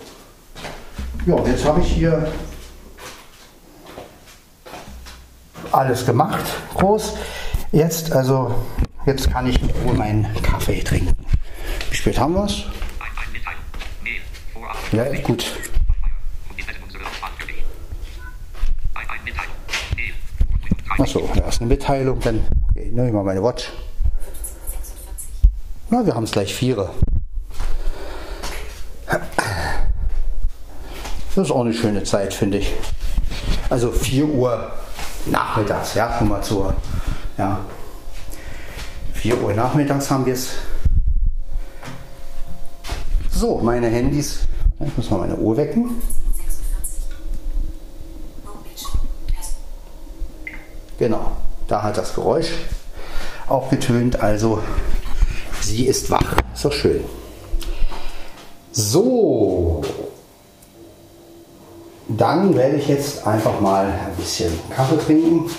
ja, jetzt habe ich hier alles gemacht, groß. Jetzt, also, jetzt kann ich wohl meinen Kaffee trinken. Wie spät haben wir es? Ja, gut. Achso, da ist eine Mitteilung, dann nehme ich mal meine Watch. Na, wir haben es gleich vier. Das ist auch eine schöne Zeit, finde ich. Also 4 Uhr nachmittags, ja, komm mal zur, ja. 4 Uhr nachmittags haben wir es. So, meine Handys. Ich muss mal meine Uhr wecken. Genau, da hat das Geräusch auch getönt. Also, sie ist wach. Ist doch schön. So, dann werde ich jetzt einfach mal ein bisschen Kaffee trinken.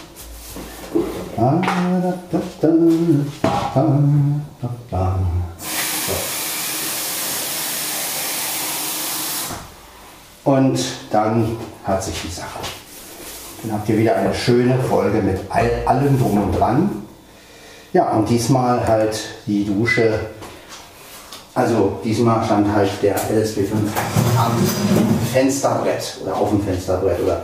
Und dann hat sich die Sache. Dann habt ihr wieder eine schöne Folge mit all, allem drum und dran. Ja, und diesmal halt die Dusche. Also diesmal stand halt der LSB5 am Fensterbrett oder auf dem Fensterbrett oder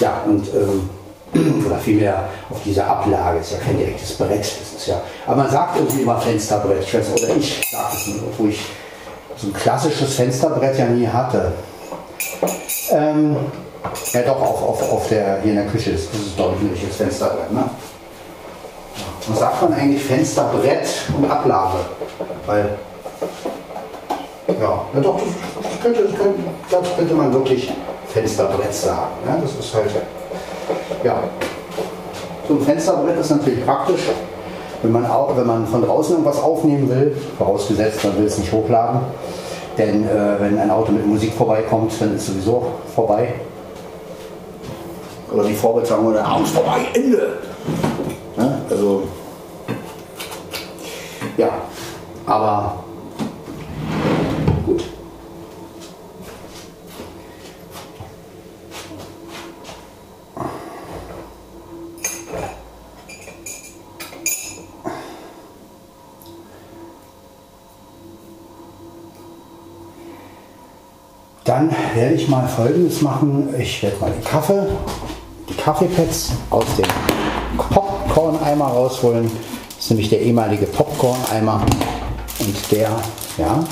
ja und ähm, [clears throat] oder vielmehr auf dieser Ablage. Ist ja kein direktes Brett. Das ist ja, aber man sagt irgendwie immer Fensterbrett. Ich weiß, oder ich sage es nicht, obwohl ich so ein klassisches Fensterbrett ja nie hatte. Ähm, ja, doch, auf, auf, auf der, hier in der Küche ist, ein richtiges Fensterbrett. Ne? Und sagt man eigentlich Fensterbrett und Ablage? Weil, ja, ja doch, das könnte, das könnte, das könnte man wirklich Fensterbrett sagen. Ne? Das ist halt, ja. So ein Fensterbrett ist natürlich praktisch, wenn man, auch, wenn man von draußen irgendwas aufnehmen will, vorausgesetzt, man will es nicht hochladen. Denn äh, wenn ein Auto mit Musik vorbeikommt, dann ist sowieso vorbei. Oder die Vorwärts sagen, oder Aus vorbei, Ende. Ne? Also, ja, aber gut. Dann werde ich mal Folgendes machen. Ich werde mal den Kaffee, Kaffeepads aus dem Popcorn-Eimer rausholen. Das ist nämlich der ehemalige Popcorn-Eimer. Und der, ja,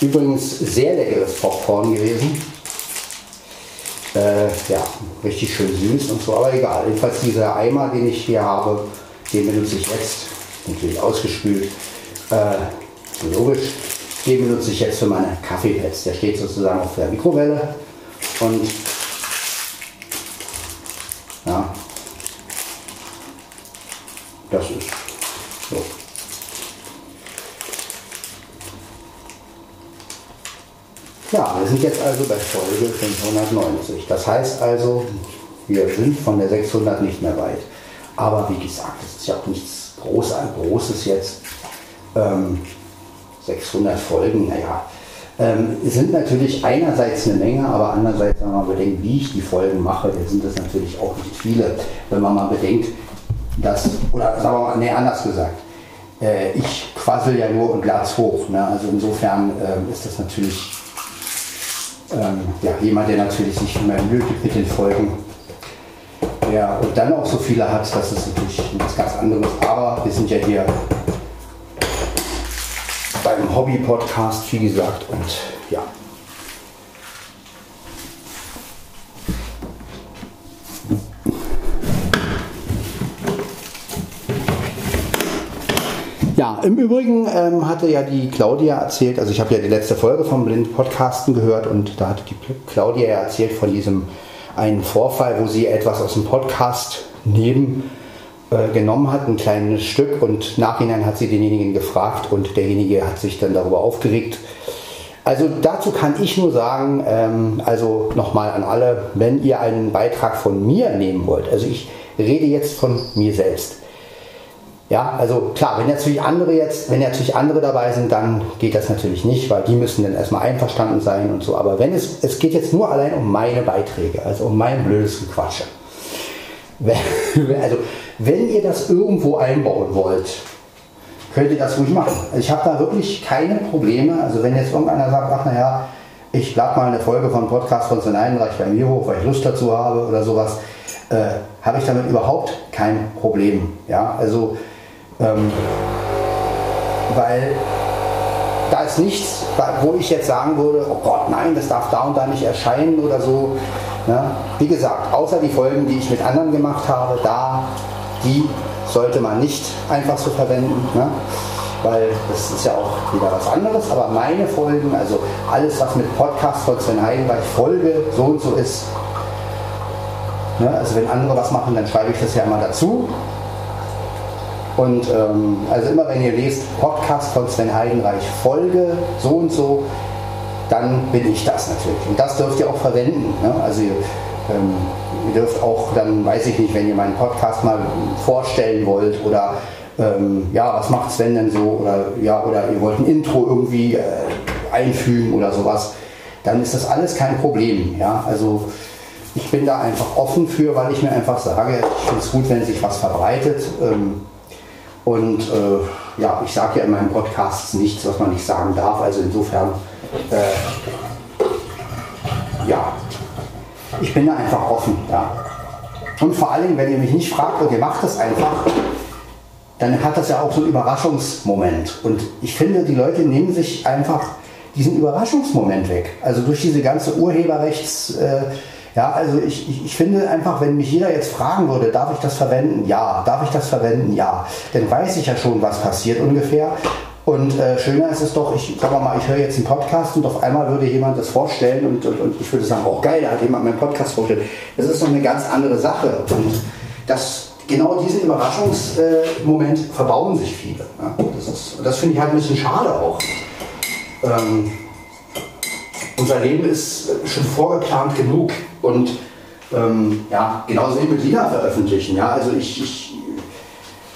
übrigens sehr leckeres Popcorn gewesen. Äh, ja, richtig schön süß und so, aber egal. Jedenfalls dieser Eimer, den ich hier habe, den benutze ich jetzt. Natürlich ausgespült. Äh, logisch. Den benutze ich jetzt für meine Kaffeepads. Der steht sozusagen auf der Mikrowelle und ja, das ist so. Ja, wir sind jetzt also bei Folge 590. Das heißt also, wir sind von der 600 nicht mehr weit. Aber wie gesagt, es ist ja auch nichts Großes jetzt. Ähm, 600 Folgen, naja, ähm, sind natürlich einerseits eine Menge, aber andererseits, wenn man bedenkt, wie ich die Folgen mache, sind das natürlich auch nicht viele. Wenn man mal bedenkt, dass, oder sagen wir mal, nee, anders gesagt, äh, ich quassel ja nur und Glas hoch. Ne? Also insofern äh, ist das natürlich ähm, ja, jemand, der natürlich sich immer Mühe mit den Folgen. Ja, und dann auch so viele hat, das ist natürlich was ganz anderes. Aber wir sind ja hier beim Hobby-Podcast, wie gesagt, und ja. Ja, im Übrigen ähm, hatte ja die Claudia erzählt, also ich habe ja die letzte Folge vom Blind Podcasten gehört und da hatte die Claudia ja erzählt von diesem einen Vorfall, wo sie etwas aus dem Podcast äh, genommen hat, ein kleines Stück und nachhinein hat sie denjenigen gefragt und derjenige hat sich dann darüber aufgeregt. Also dazu kann ich nur sagen, ähm, also nochmal an alle, wenn ihr einen Beitrag von mir nehmen wollt, also ich rede jetzt von mir selbst. Ja, also klar, wenn natürlich andere jetzt, wenn natürlich andere dabei sind, dann geht das natürlich nicht, weil die müssen dann erstmal einverstanden sein und so. Aber wenn es, es geht jetzt nur allein um meine Beiträge, also um mein blödes Gequatsche. Also wenn ihr das irgendwo einbauen wollt, könnt ihr das ruhig machen. Ich habe da wirklich keine Probleme. Also wenn jetzt irgendeiner sagt, ach naja, ich lade mal eine Folge von Podcast von Sven Heidenreich bei mir hoch, weil ich Lust dazu habe oder sowas, äh, habe ich damit überhaupt kein Problem. Ja, also ähm, weil da ist nichts, wo ich jetzt sagen würde, oh Gott, nein, das darf da und da nicht erscheinen oder so. Ja, wie gesagt, außer die Folgen, die ich mit anderen gemacht habe, da die sollte man nicht einfach so verwenden, ne? weil das ist ja auch wieder was anderes. Aber meine Folgen, also alles, was mit Podcast von Sven Heidenreich Folge so und so ist, ne? also wenn andere was machen, dann schreibe ich das ja immer dazu. Und ähm, also immer wenn ihr lest Podcast von Sven Heidenreich Folge so und so, dann bin ich das natürlich. Und das dürft ihr auch verwenden. Ne? Also ähm, ihr dürft auch dann, weiß ich nicht, wenn ihr meinen Podcast mal vorstellen wollt oder ähm, ja, was macht Sven denn so oder ja, oder ihr wollt ein Intro irgendwie äh, einfügen oder sowas, dann ist das alles kein Problem. Ja, also ich bin da einfach offen für, weil ich mir einfach sage, ich finde es gut, wenn sich was verbreitet. Ähm, und äh, ja, ich sage ja in meinem Podcast nichts, was man nicht sagen darf. Also insofern, äh, ja, ich bin da einfach offen. Ja. Und vor allem, wenn ihr mich nicht fragt und ihr macht das einfach, dann hat das ja auch so einen Überraschungsmoment. Und ich finde, die Leute nehmen sich einfach diesen Überraschungsmoment weg. Also durch diese ganze Urheberrechts... Äh, ja, also ich, ich, ich, finde einfach, wenn mich jeder jetzt fragen würde, darf ich das verwenden? Ja. Darf ich das verwenden? Ja. Dann weiß ich ja schon, was passiert ungefähr. Und äh, schöner ist es doch, ich sag mal, ich höre jetzt einen Podcast und auf einmal würde jemand das vorstellen und, und, und ich würde sagen, oh geil, da hat jemand meinen Podcast vorgestellt. Das ist doch eine ganz andere Sache. Und das, genau diesen Überraschungsmoment äh, verbauen sich viele. Ja? Das, das finde ich halt ein bisschen schade auch. Ähm, unser Leben ist schon vorgeplant genug und ähm, ja, genauso wie mit Lieder veröffentlichen. Ja? Also ich, ich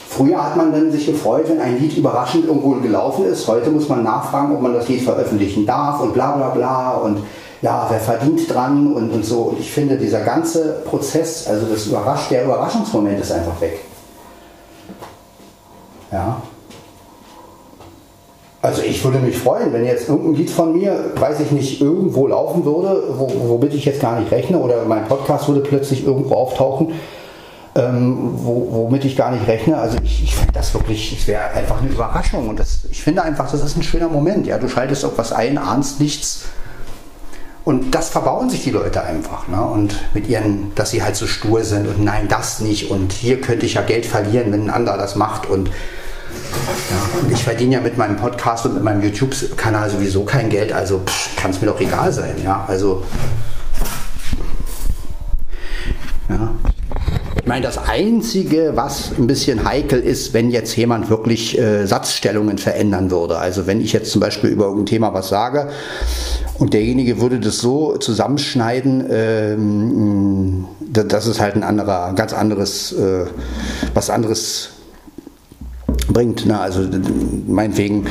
Früher hat man dann sich gefreut, wenn ein Lied überraschend irgendwo gelaufen ist. Heute muss man nachfragen, ob man das Lied veröffentlichen darf und bla bla bla und ja, wer verdient dran und, und so. Und ich finde, dieser ganze Prozess, also das Überrasch der Überraschungsmoment ist einfach weg. Ja. Also ich würde mich freuen, wenn jetzt irgendein Lied von mir, weiß ich nicht, irgendwo laufen würde, wo, womit ich jetzt gar nicht rechne, oder mein Podcast würde plötzlich irgendwo auftauchen ähm, wo, womit ich gar nicht rechne. Also ich, ich finde das wirklich, es wäre einfach eine Überraschung. Und das, ich finde einfach, das ist ein schöner Moment. Ja, du schaltest auf was ein, ahnst nichts. Und das verbauen sich die Leute einfach. Ne? Und mit ihren, dass sie halt so stur sind und nein, das nicht. Und hier könnte ich ja Geld verlieren, wenn ein anderer das macht. Und Ja, und ich verdiene ja mit meinem Podcast und mit meinem YouTube-Kanal sowieso kein Geld, also kann es mir doch egal sein. Ja, also. Ja. Ich meine, das Einzige, was ein bisschen heikel ist, wenn jetzt jemand wirklich äh, Satzstellungen verändern würde. Also wenn ich jetzt zum Beispiel über irgendein Thema was sage und derjenige würde das so zusammenschneiden, ähm, das ist halt ein anderer, ganz anderes, äh, was anderes bringt. Ne? Also meinetwegen,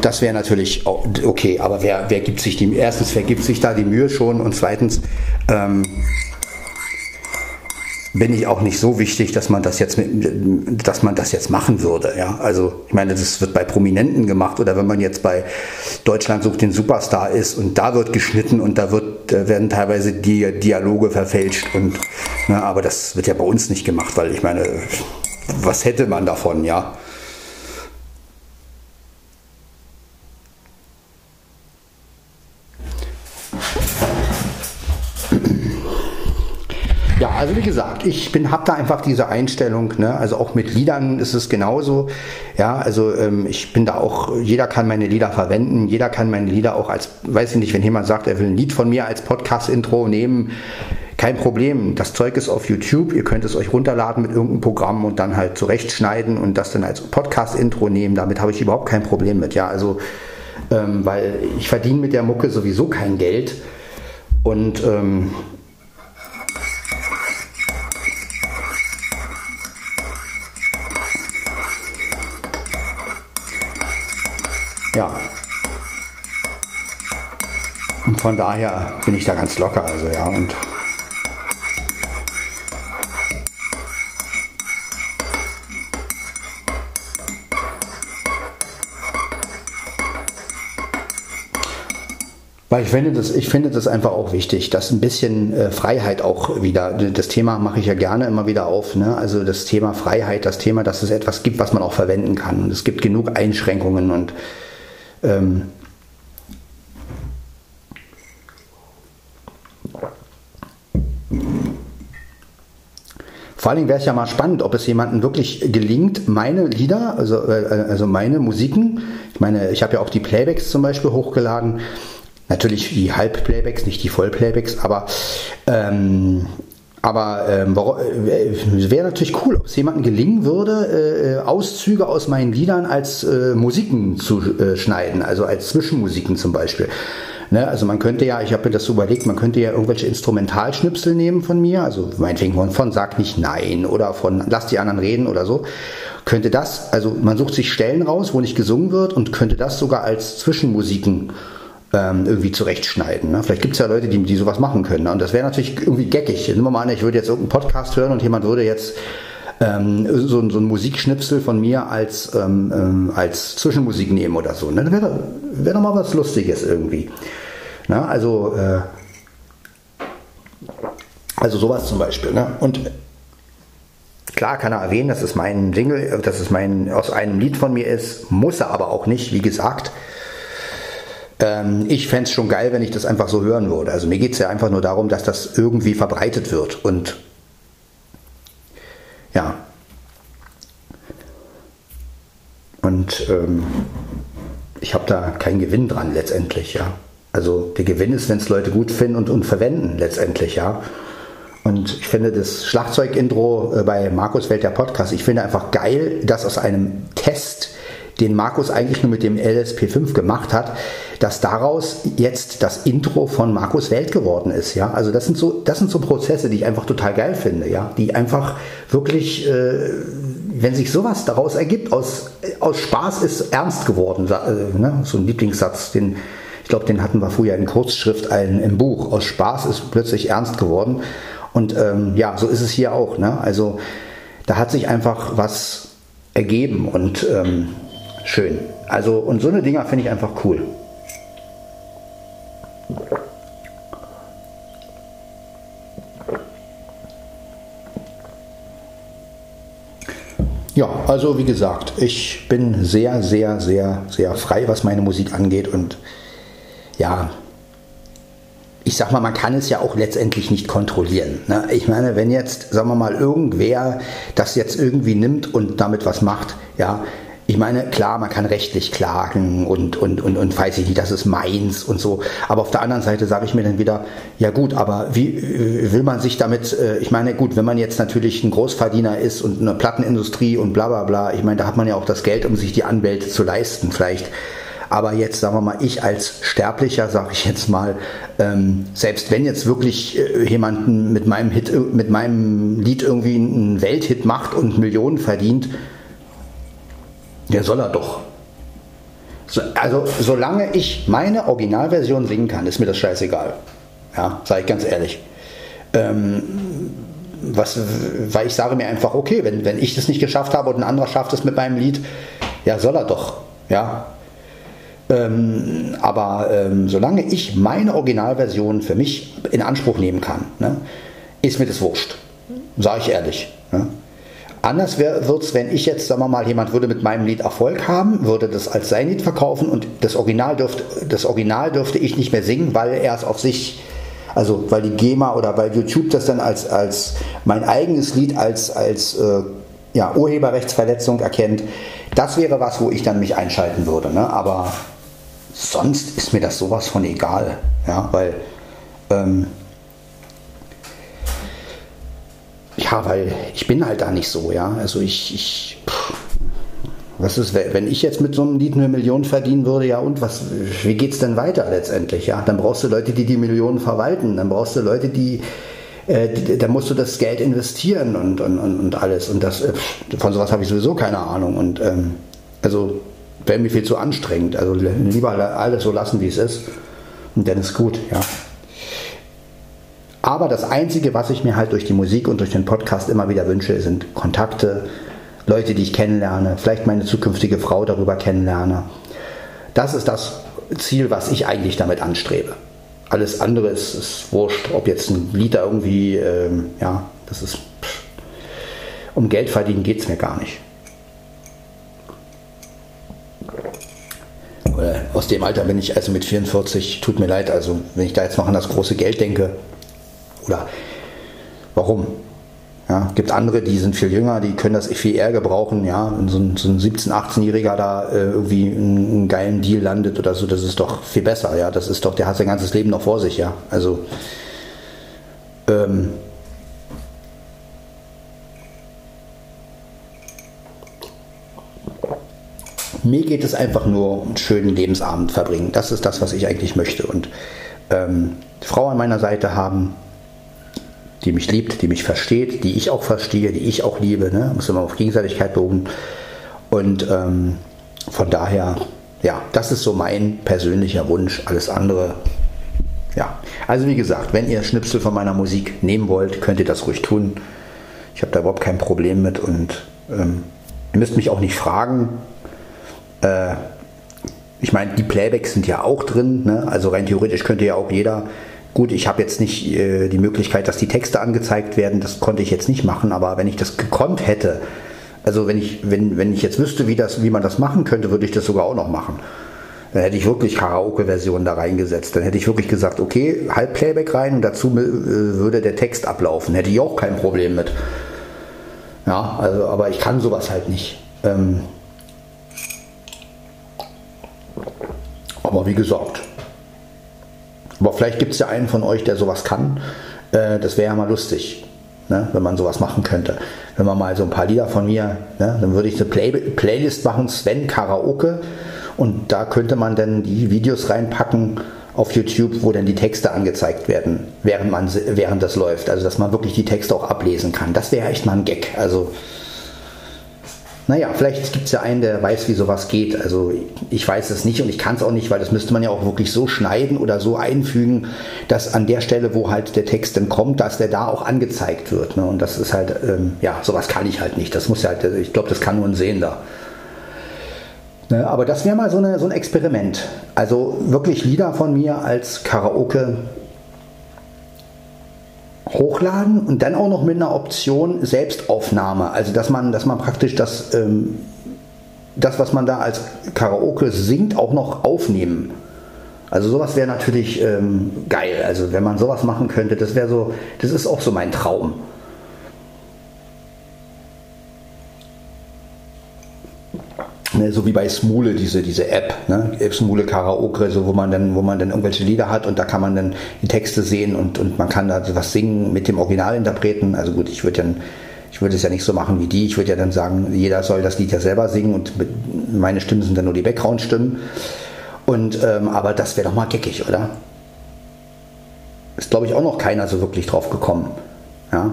das wäre natürlich okay, aber wer, wer gibt sich die, erstens, wer gibt sich da die Mühe schon und zweitens, ähm, bin ich auch nicht so wichtig, dass man das jetzt mit, dass man das jetzt machen würde. Ja? Also ich meine, das wird bei Prominenten gemacht oder wenn man jetzt bei Deutschland sucht den Superstar ist und da wird geschnitten und da wird werden teilweise die Dialoge verfälscht und na, aber das wird ja bei uns nicht gemacht, weil ich meine, was hätte man davon, ja? Also wie gesagt, ich bin, habe da einfach diese Einstellung. Ne? Also auch mit Liedern ist es genauso. Ja, also ähm, ich bin da auch. Jeder kann meine Lieder verwenden. Jeder kann meine Lieder auch als, weiß ich nicht, wenn jemand sagt, er will ein Lied von mir als Podcast-Intro nehmen. Kein Problem. Das Zeug ist auf YouTube. Ihr könnt es euch runterladen mit irgendeinem Programm und dann halt zurechtschneiden und das dann als Podcast-Intro nehmen. Damit habe ich überhaupt kein Problem mit. Ja, also ähm, weil ich verdiene mit der Mucke sowieso kein Geld und ähm, von daher bin ich da ganz locker, also ja, und Weil ich finde das, ich finde das einfach auch wichtig, dass ein bisschen äh, Freiheit auch wieder, das Thema mache ich ja gerne immer wieder auf, ne? also das Thema Freiheit, das Thema, dass es etwas gibt, was man auch verwenden kann. Und es gibt genug Einschränkungen und ähm, Vor allen Dingen wäre es ja mal spannend, ob es jemandem wirklich gelingt, meine Lieder, also, äh, also meine Musiken, ich meine, ich habe ja auch die Playbacks zum Beispiel hochgeladen, natürlich die Halbplaybacks, nicht die Vollplaybacks, aber ähm, aber ähm, äh, wäre natürlich cool, ob es jemandem gelingen würde, äh, Auszüge aus meinen Liedern als äh, Musiken zu äh, schneiden, also als Zwischenmusiken zum Beispiel. Ne? Also man könnte ja, ich habe mir das so überlegt, man könnte ja irgendwelche Instrumentalschnipsel nehmen von mir, also meinetwegen von, von Sag nicht Nein oder von Lass die anderen reden oder so. Könnte das, also man sucht sich Stellen raus, wo nicht gesungen wird und könnte das sogar als Zwischenmusiken ähm, irgendwie zurechtschneiden. Ne? Vielleicht gibt es ja Leute, die, die sowas machen können. Ne? Und das wäre natürlich irgendwie geckig. Nehmen wir mal an, ich würde jetzt irgendeinen Podcast hören und jemand würde jetzt ähm, so, so ein Musikschnipsel von mir als, ähm, ähm als Zwischenmusik nehmen oder so. Ne? Das wäre wär doch mal was Lustiges irgendwie. Ne? Also, äh, also sowas zum Beispiel. Ne? Und Klar kann er erwähnen, dass es mein Single, dass es mein aus einem Lied von mir ist, muss er aber auch nicht, wie gesagt. Ähm, ich fände es schon geil, wenn ich das einfach so hören würde. Also mir geht es ja einfach nur darum, dass das irgendwie verbreitet wird. Und ja. Und ähm, ich habe da keinen Gewinn dran letztendlich, ja. Also der Gewinn ist, wenn es Leute gut finden und, und verwenden letztendlich, ja. Und ich finde das Schlagzeug-Intro äh, bei Markus Welt der Podcast, ich finde einfach geil, dass aus einem Test den Markus eigentlich nur mit dem LSP5 gemacht hat, dass daraus jetzt das Intro von Markus Welt geworden ist. Ja, also das sind so, das sind so Prozesse, die ich einfach total geil finde. Ja, die einfach wirklich, äh, wenn sich sowas daraus ergibt, aus, aus Spaß ist ernst geworden. Äh, ne? So ein Lieblingssatz, den ich glaube, den hatten wir früher in Kurzschrift ein, im Buch. Aus Spaß ist plötzlich ernst geworden. Und ähm, ja, so ist es hier auch. Ne? Also da hat sich einfach was ergeben und ähm, schön. Also, und so eine Dinger finde ich einfach cool. Ja, also wie gesagt, ich bin sehr, sehr, sehr, sehr frei, was meine Musik angeht und ja, ich sag mal, man kann es ja auch letztendlich nicht kontrollieren. Ne? Ich meine, wenn jetzt, sagen wir mal, irgendwer das jetzt irgendwie nimmt und damit was macht, ja, ich meine, klar, man kann rechtlich klagen und, und, und, und weiß ich nicht, das ist meins und so. Aber auf der anderen Seite sage ich mir dann wieder, ja gut, aber wie äh, will man sich damit, äh, ich meine, gut, wenn man jetzt natürlich ein Großverdiener ist und eine Plattenindustrie und bla bla bla, ich meine, da hat man ja auch das Geld, um sich die Anwälte zu leisten, vielleicht. Aber jetzt, sagen wir mal, ich als Sterblicher, sage ich jetzt mal, ähm, selbst wenn jetzt wirklich äh, jemanden mit meinem Hit, mit meinem Lied irgendwie einen Welthit macht und Millionen verdient, der soll er doch. So, also solange ich meine Originalversion singen kann, ist mir das scheißegal. Ja, sage ich ganz ehrlich. Ähm, was, weil ich sage mir einfach, okay, wenn, wenn ich das nicht geschafft habe und ein anderer schafft es mit meinem Lied, ja, soll er doch. Ja. Ähm, aber ähm, solange ich meine Originalversion für mich in Anspruch nehmen kann, ne, ist mir das wurscht. Sage ich ehrlich. Ne? Anders wird es, wenn ich jetzt, sagen wir mal, jemand würde mit meinem Lied Erfolg haben, würde das als sein Lied verkaufen und das Original dürfte, das Original dürfte ich nicht mehr singen, weil er es auf sich, also weil die GEMA oder weil YouTube das dann als, als mein eigenes Lied als, als äh, ja, Urheberrechtsverletzung erkennt. Das wäre was, wo ich dann mich einschalten würde. Ne? Aber sonst ist mir das sowas von egal. Ja, weil ähm, Ja, weil ich bin halt da nicht so, ja. Also ich, ich was ist, wenn ich jetzt mit so einem Lied eine Million verdienen würde, ja und was, wie geht's denn weiter letztendlich, ja? Dann brauchst du Leute, die die Millionen verwalten, dann brauchst du Leute, die, äh, da musst du das Geld investieren und, und, und, und alles und das, äh, von sowas habe ich sowieso keine Ahnung und ähm, also wäre mir viel zu anstrengend, also lieber alles so lassen, wie es ist und dann ist gut, ja. Aber das Einzige, was ich mir halt durch die Musik und durch den Podcast immer wieder wünsche, sind Kontakte, Leute, die ich kennenlerne, vielleicht meine zukünftige Frau darüber kennenlerne. Das ist das Ziel, was ich eigentlich damit anstrebe. Alles andere ist, ist wurscht, ob jetzt ein Lied da irgendwie, ähm, ja, das ist, pff, um Geld verdienen geht es mir gar nicht. Aus dem Alter bin ich also mit 44, tut mir leid, also wenn ich da jetzt noch an das große Geld denke, oder warum? Ja, gibt andere, die sind viel jünger, die können das viel eher gebrauchen. Ja, wenn so ein, so ein 17-, 18-Jähriger da äh, irgendwie einen, einen, geilen Deal landet oder so, das ist doch viel besser. Ja, das ist doch, der hat sein ganzes Leben noch vor sich. Ja, also ähm, mir geht es einfach nur einen schönen Lebensabend verbringen. Das ist das, was ich eigentlich möchte. Und ähm, Frau an meiner Seite haben, die mich liebt, die mich versteht, die ich auch verstehe, die ich auch liebe. Ne? Muss immer auf Gegenseitigkeit beruhen. Und ähm, von daher, ja, das ist so mein persönlicher Wunsch. Alles andere, ja. Also wie gesagt, wenn ihr Schnipsel von meiner Musik nehmen wollt, könnt ihr das ruhig tun. Ich habe da überhaupt kein Problem mit und ähm, ihr müsst mich auch nicht fragen. Äh, ich meine, die Playbacks sind ja auch drin. Ne? Also rein theoretisch könnte ja auch jeder Gut, ich habe jetzt nicht äh, die Möglichkeit, dass die Texte angezeigt werden, das konnte ich jetzt nicht machen, aber wenn ich das gekonnt hätte, also wenn ich, wenn, wenn ich jetzt wüsste, wie, das, wie man das machen könnte, würde ich das sogar auch noch machen. Dann hätte ich wirklich Karaoke-Versionen da reingesetzt. Dann hätte ich wirklich gesagt, okay, Halbplayback rein und dazu äh, würde der Text ablaufen. Hätte ich auch kein Problem mit. Ja, also, aber ich kann sowas halt nicht. Ähm aber wie gesagt, aber vielleicht gibt es ja einen von euch, der sowas kann. Äh, das wäre ja mal lustig, ne? wenn man sowas machen könnte. Wenn man mal so ein paar Lieder von mir, ne? dann würde ich eine Play Playlist machen, Sven Karaoke. Und da könnte man dann die Videos reinpacken auf YouTube, wo dann die Texte angezeigt werden, während, man, während das läuft. Also dass man wirklich die Texte auch ablesen kann. Das wäre echt mal ein Gag. Also naja, vielleicht gibt es ja einen, der weiß, wie sowas geht. Also ich weiß es nicht und ich kann es auch nicht, weil das müsste man ja auch wirklich so schneiden oder so einfügen, dass an der Stelle, wo halt der Text dann kommt, dass der da auch angezeigt wird. Ne? Und das ist halt, ähm, ja, sowas kann ich halt nicht. Das muss ja halt, ich glaube, das kann nur ein Sehender. Ne? Aber das wäre mal so, eine, so ein Experiment. Also wirklich Lieder von mir als Karaoke hochladen und dann auch noch mit einer Option Selbstaufnahme. Also dass man, dass man praktisch das, ähm, das, was man da als Karaoke singt, auch noch aufnehmen. Also sowas wäre natürlich ähm, geil. Also wenn man sowas machen könnte, das wäre so, das ist auch so mein Traum. Ne, so wie bei Smule, diese, diese App, ne? Smule Karaoke, so wo man dann, wo man dann irgendwelche Lieder hat und da kann man dann die Texte sehen und, und man kann da was singen mit dem Originalinterpreten. Also gut, ich würde dann, ich würde es ja nicht so machen wie die. Ich würde ja dann sagen, jeder soll das Lied ja selber singen und mit, meine Stimmen sind dann nur die Background-Stimmen. Und ähm, aber das wäre doch mal geckig, oder? Ist glaube ich auch noch keiner so wirklich drauf gekommen. Ja?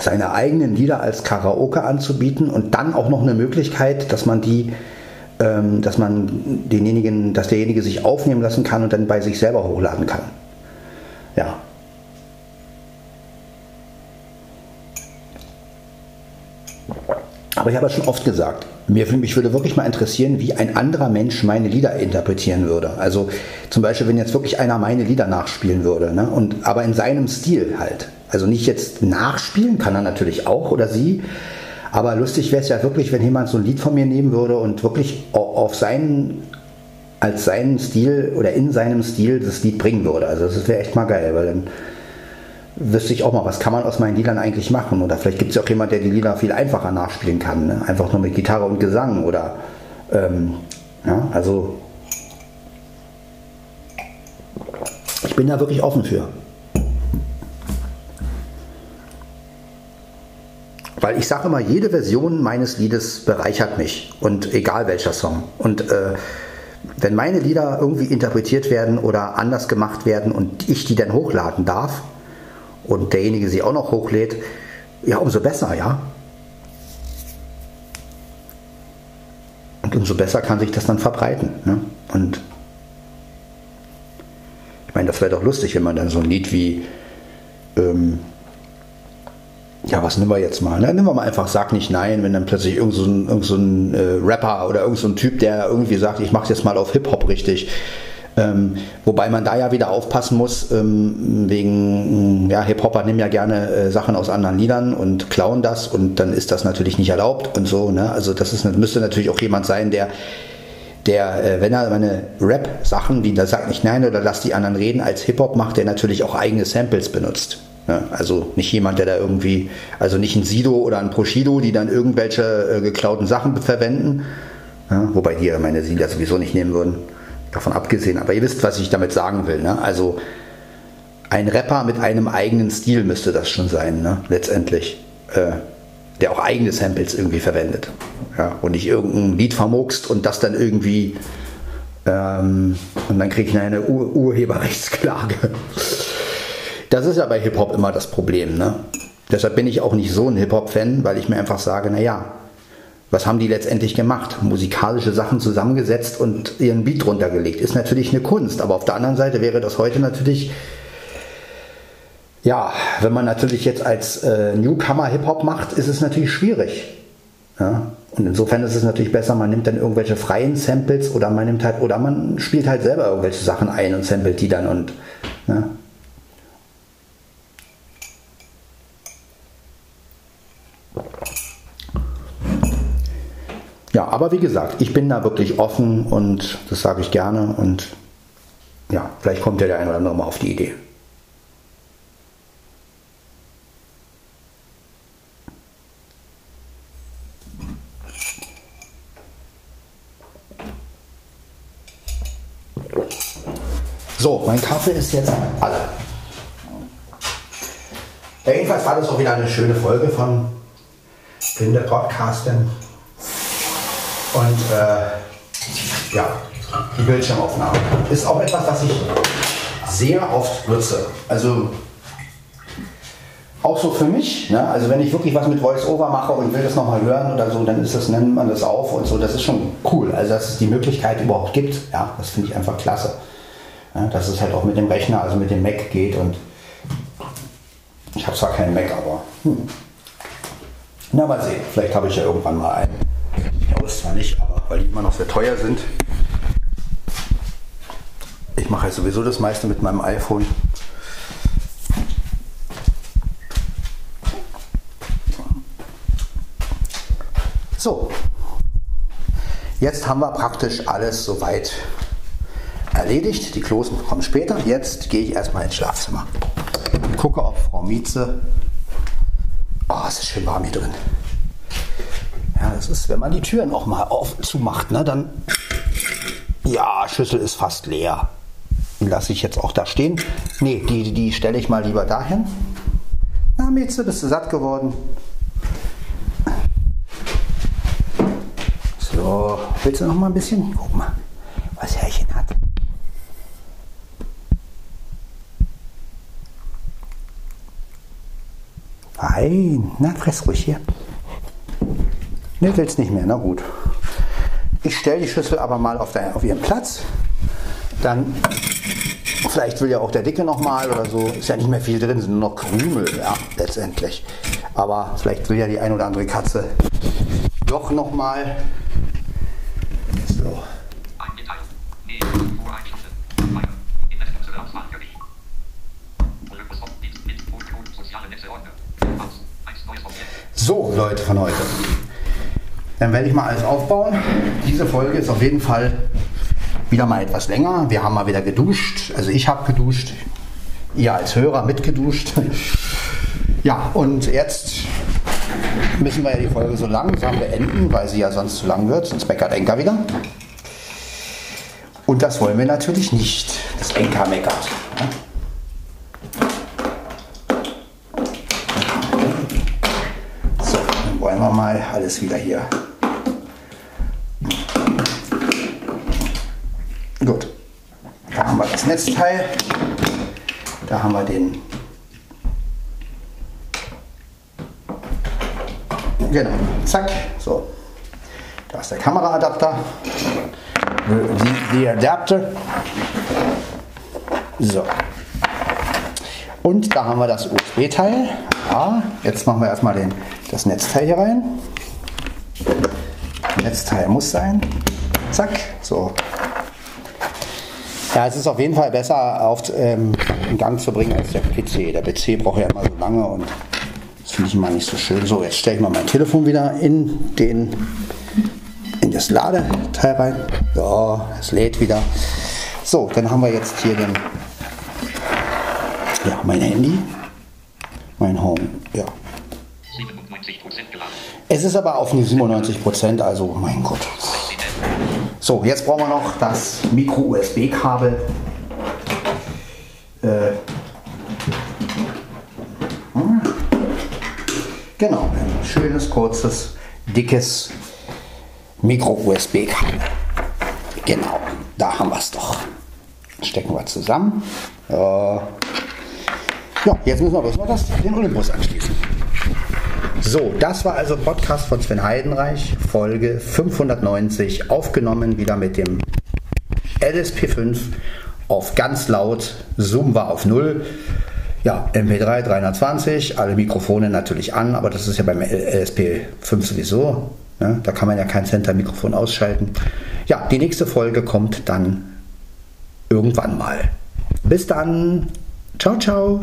Seine eigenen Lieder als Karaoke anzubieten und dann auch noch eine Möglichkeit, dass man die, ähm, dass man denjenigen, dass derjenige sich aufnehmen lassen kann und dann bei sich selber hochladen kann. Ja. Aber ich habe ja schon oft gesagt, mich würde wirklich mal interessieren, wie ein anderer Mensch meine Lieder interpretieren würde. Also zum Beispiel, wenn jetzt wirklich einer meine Lieder nachspielen würde, ne? und, aber in seinem Stil halt. Also nicht jetzt nachspielen, kann er natürlich auch oder sie. Aber lustig wäre es ja wirklich, wenn jemand so ein Lied von mir nehmen würde und wirklich auf seinen, als seinen Stil oder in seinem Stil das Lied bringen würde. Also das wäre echt mal geil, weil dann wüsste ich auch mal, was kann man aus meinen Liedern eigentlich machen? Oder vielleicht gibt es ja auch jemand, der die Lieder viel einfacher nachspielen kann. Ne? Einfach nur mit Gitarre und Gesang oder ähm, ja, also ich bin da wirklich offen für. Weil ich sage immer, jede Version meines Liedes bereichert mich und egal welcher Song. Und äh, wenn meine Lieder irgendwie interpretiert werden oder anders gemacht werden und ich die dann hochladen darf und derjenige sie auch noch hochlädt, ja, umso besser, ja. Und umso besser kann sich das dann verbreiten. Ne? Und ich meine, das wäre doch lustig, wenn man dann so ein Lied wie ähm, ja, was nehmen wir jetzt mal? Ne? Nehmen wir mal einfach Sag nicht nein, wenn dann plötzlich irgend so ein, irgend so ein äh, Rapper oder irgend so ein Typ, der irgendwie sagt, ich mache jetzt mal auf Hip-Hop richtig. Ähm, wobei man da ja wieder aufpassen muss, ähm, wegen, ja, Hip-Hopper nehmen ja gerne äh, Sachen aus anderen Liedern und klauen das und dann ist das natürlich nicht erlaubt und so. Ne? Also das ist, müsste natürlich auch jemand sein, der der, äh, wenn er meine Rap-Sachen, wie der sagt nicht nein oder lass die anderen reden, als Hip-Hop macht, der natürlich auch eigene Samples benutzt. Ja, also nicht jemand, der da irgendwie, also nicht ein Sido oder ein Proshido, die dann irgendwelche äh, geklauten Sachen verwenden. Ja, wobei die ja meine Sieder sowieso nicht nehmen würden. Davon abgesehen. Aber ihr wisst, was ich damit sagen will. Ne? Also ein Rapper mit einem eigenen Stil müsste das schon sein, ne? letztendlich. Äh, der auch eigene Samples irgendwie verwendet. Ja? Und nicht irgendein Lied vermuckst und das dann irgendwie. Ähm, und dann kriege ich eine Ur Urheberrechtsklage. Das ist ja bei Hip-Hop immer das Problem. Ne? Deshalb bin ich auch nicht so ein Hip-Hop-Fan, weil ich mir einfach sage, naja, was haben die letztendlich gemacht? Musikalische Sachen zusammengesetzt und ihren Beat drunter gelegt. Ist natürlich eine Kunst, aber auf der anderen Seite wäre das heute natürlich, ja, wenn man natürlich jetzt als äh, Newcomer Hip-Hop macht, ist es natürlich schwierig. Ja? Und insofern ist es natürlich besser, man nimmt dann irgendwelche freien Samples oder man nimmt halt, oder man spielt halt selber irgendwelche Sachen ein und samplet die dann und. Ja? Ja, aber wie gesagt, ich bin da wirklich offen und das sage ich gerne und ja, vielleicht kommt ja der eine oder andere mal auf die Idee. So, mein Kaffee ist jetzt alle. Ja, jedenfalls war das auch wieder eine schöne Folge von Blinde Podcasten. Und äh, ja, die Bildschirmaufnahme ist auch etwas, was ich sehr oft nutze. Also auch so für mich. Ne? Also wenn ich wirklich was mit Voice-Over mache und will das nochmal hören oder so, dann ist das, nennt man das auf und so. Das ist schon cool. Also dass es die Möglichkeit überhaupt gibt. Ja, das finde ich einfach klasse. Ja, dass es halt auch mit dem Rechner, also mit dem Mac geht und ich habe zwar keinen Mac, aber hm. na mal sehen. Vielleicht habe ich ja irgendwann mal einen es zwar nicht, aber weil die immer noch sehr teuer sind. Ich mache ja sowieso das meiste mit meinem iPhone. So, jetzt haben wir praktisch alles soweit erledigt. Die Klos kommen später. Jetzt gehe ich erstmal ins Schlafzimmer. Gucke, ob Frau Mieze. Oh, es ist schön warm hier drin. Ja, das ist, wenn man die Türen auch mal auf, zumacht, ne, dann. Ja, Schüssel ist fast leer. Die lasse ich jetzt auch da stehen. Nee, die, die stelle ich mal lieber dahin. Na, Mädchen, bist du satt geworden? So, willst du noch mal ein bisschen? Guck mal, was Herrchen hat. Fein. Na, fress ruhig hier. Ne, willst nicht mehr. Na gut. Ich stelle die Schüssel aber mal auf, dein, auf ihren Platz. Dann, vielleicht will ja auch der Dicke nochmal oder so. Ist ja nicht mehr viel drin, sind nur noch Krümel, ja, letztendlich. Aber vielleicht will ja die ein oder andere Katze doch nochmal. So. So, Leute von heute. Dann werde ich mal alles aufbauen. Diese Folge ist auf jeden Fall wieder mal etwas länger. Wir haben mal wieder geduscht. Also ich habe geduscht. Ihr als Hörer mitgeduscht. [laughs] Ja, und jetzt müssen wir ja die Folge so langsam beenden, weil sie ja sonst zu lang wird. Sonst meckert Enker wieder. Und das wollen wir natürlich nicht, dass Enker meckert. So, dann wollen wir mal alles wieder hier. Gut. Da haben wir das Netzteil. Da haben wir den Genau, zack, so. Da ist der Kameraadapter, die, die Adapter. So. Und da haben wir das USB-Teil. Ja, jetzt machen wir erstmal den, das Netzteil hier rein. Netzteil muss sein. Zack, so. Ja, es ist auf jeden Fall besser auf, ähm, in Gang zu bringen als der PC. Der PC braucht ja immer so lange und das finde ich immer nicht so schön. So, jetzt stelle ich mal mein Telefon wieder in, den, in das Ladeteil rein. Ja, es lädt wieder. So, dann haben wir jetzt hier den, ja, mein Handy, mein Home, ja. 97% geladen. Es ist aber auf 97 Prozent, also mein Gott. So, jetzt brauchen wir noch das Micro-USB-Kabel. Äh, hm. genau, ein schönes, kurzes, dickes Micro-USB-Kabel. Genau, da haben wir es doch. Stecken wir zusammen. Ja. ja, jetzt müssen wir bloß noch das, den Olympus anschließen. So, das war also Podcast von Sven Heidenreich, Folge 590, aufgenommen wieder mit dem LSP5 auf ganz laut, Zoom war auf 0. Ja, MP3 320, alle Mikrofone natürlich an, aber das ist ja beim LSP5 sowieso. Ne? Da kann man ja kein Center-Mikrofon ausschalten. Ja, die nächste Folge kommt dann irgendwann mal. Bis dann. Ciao, ciao.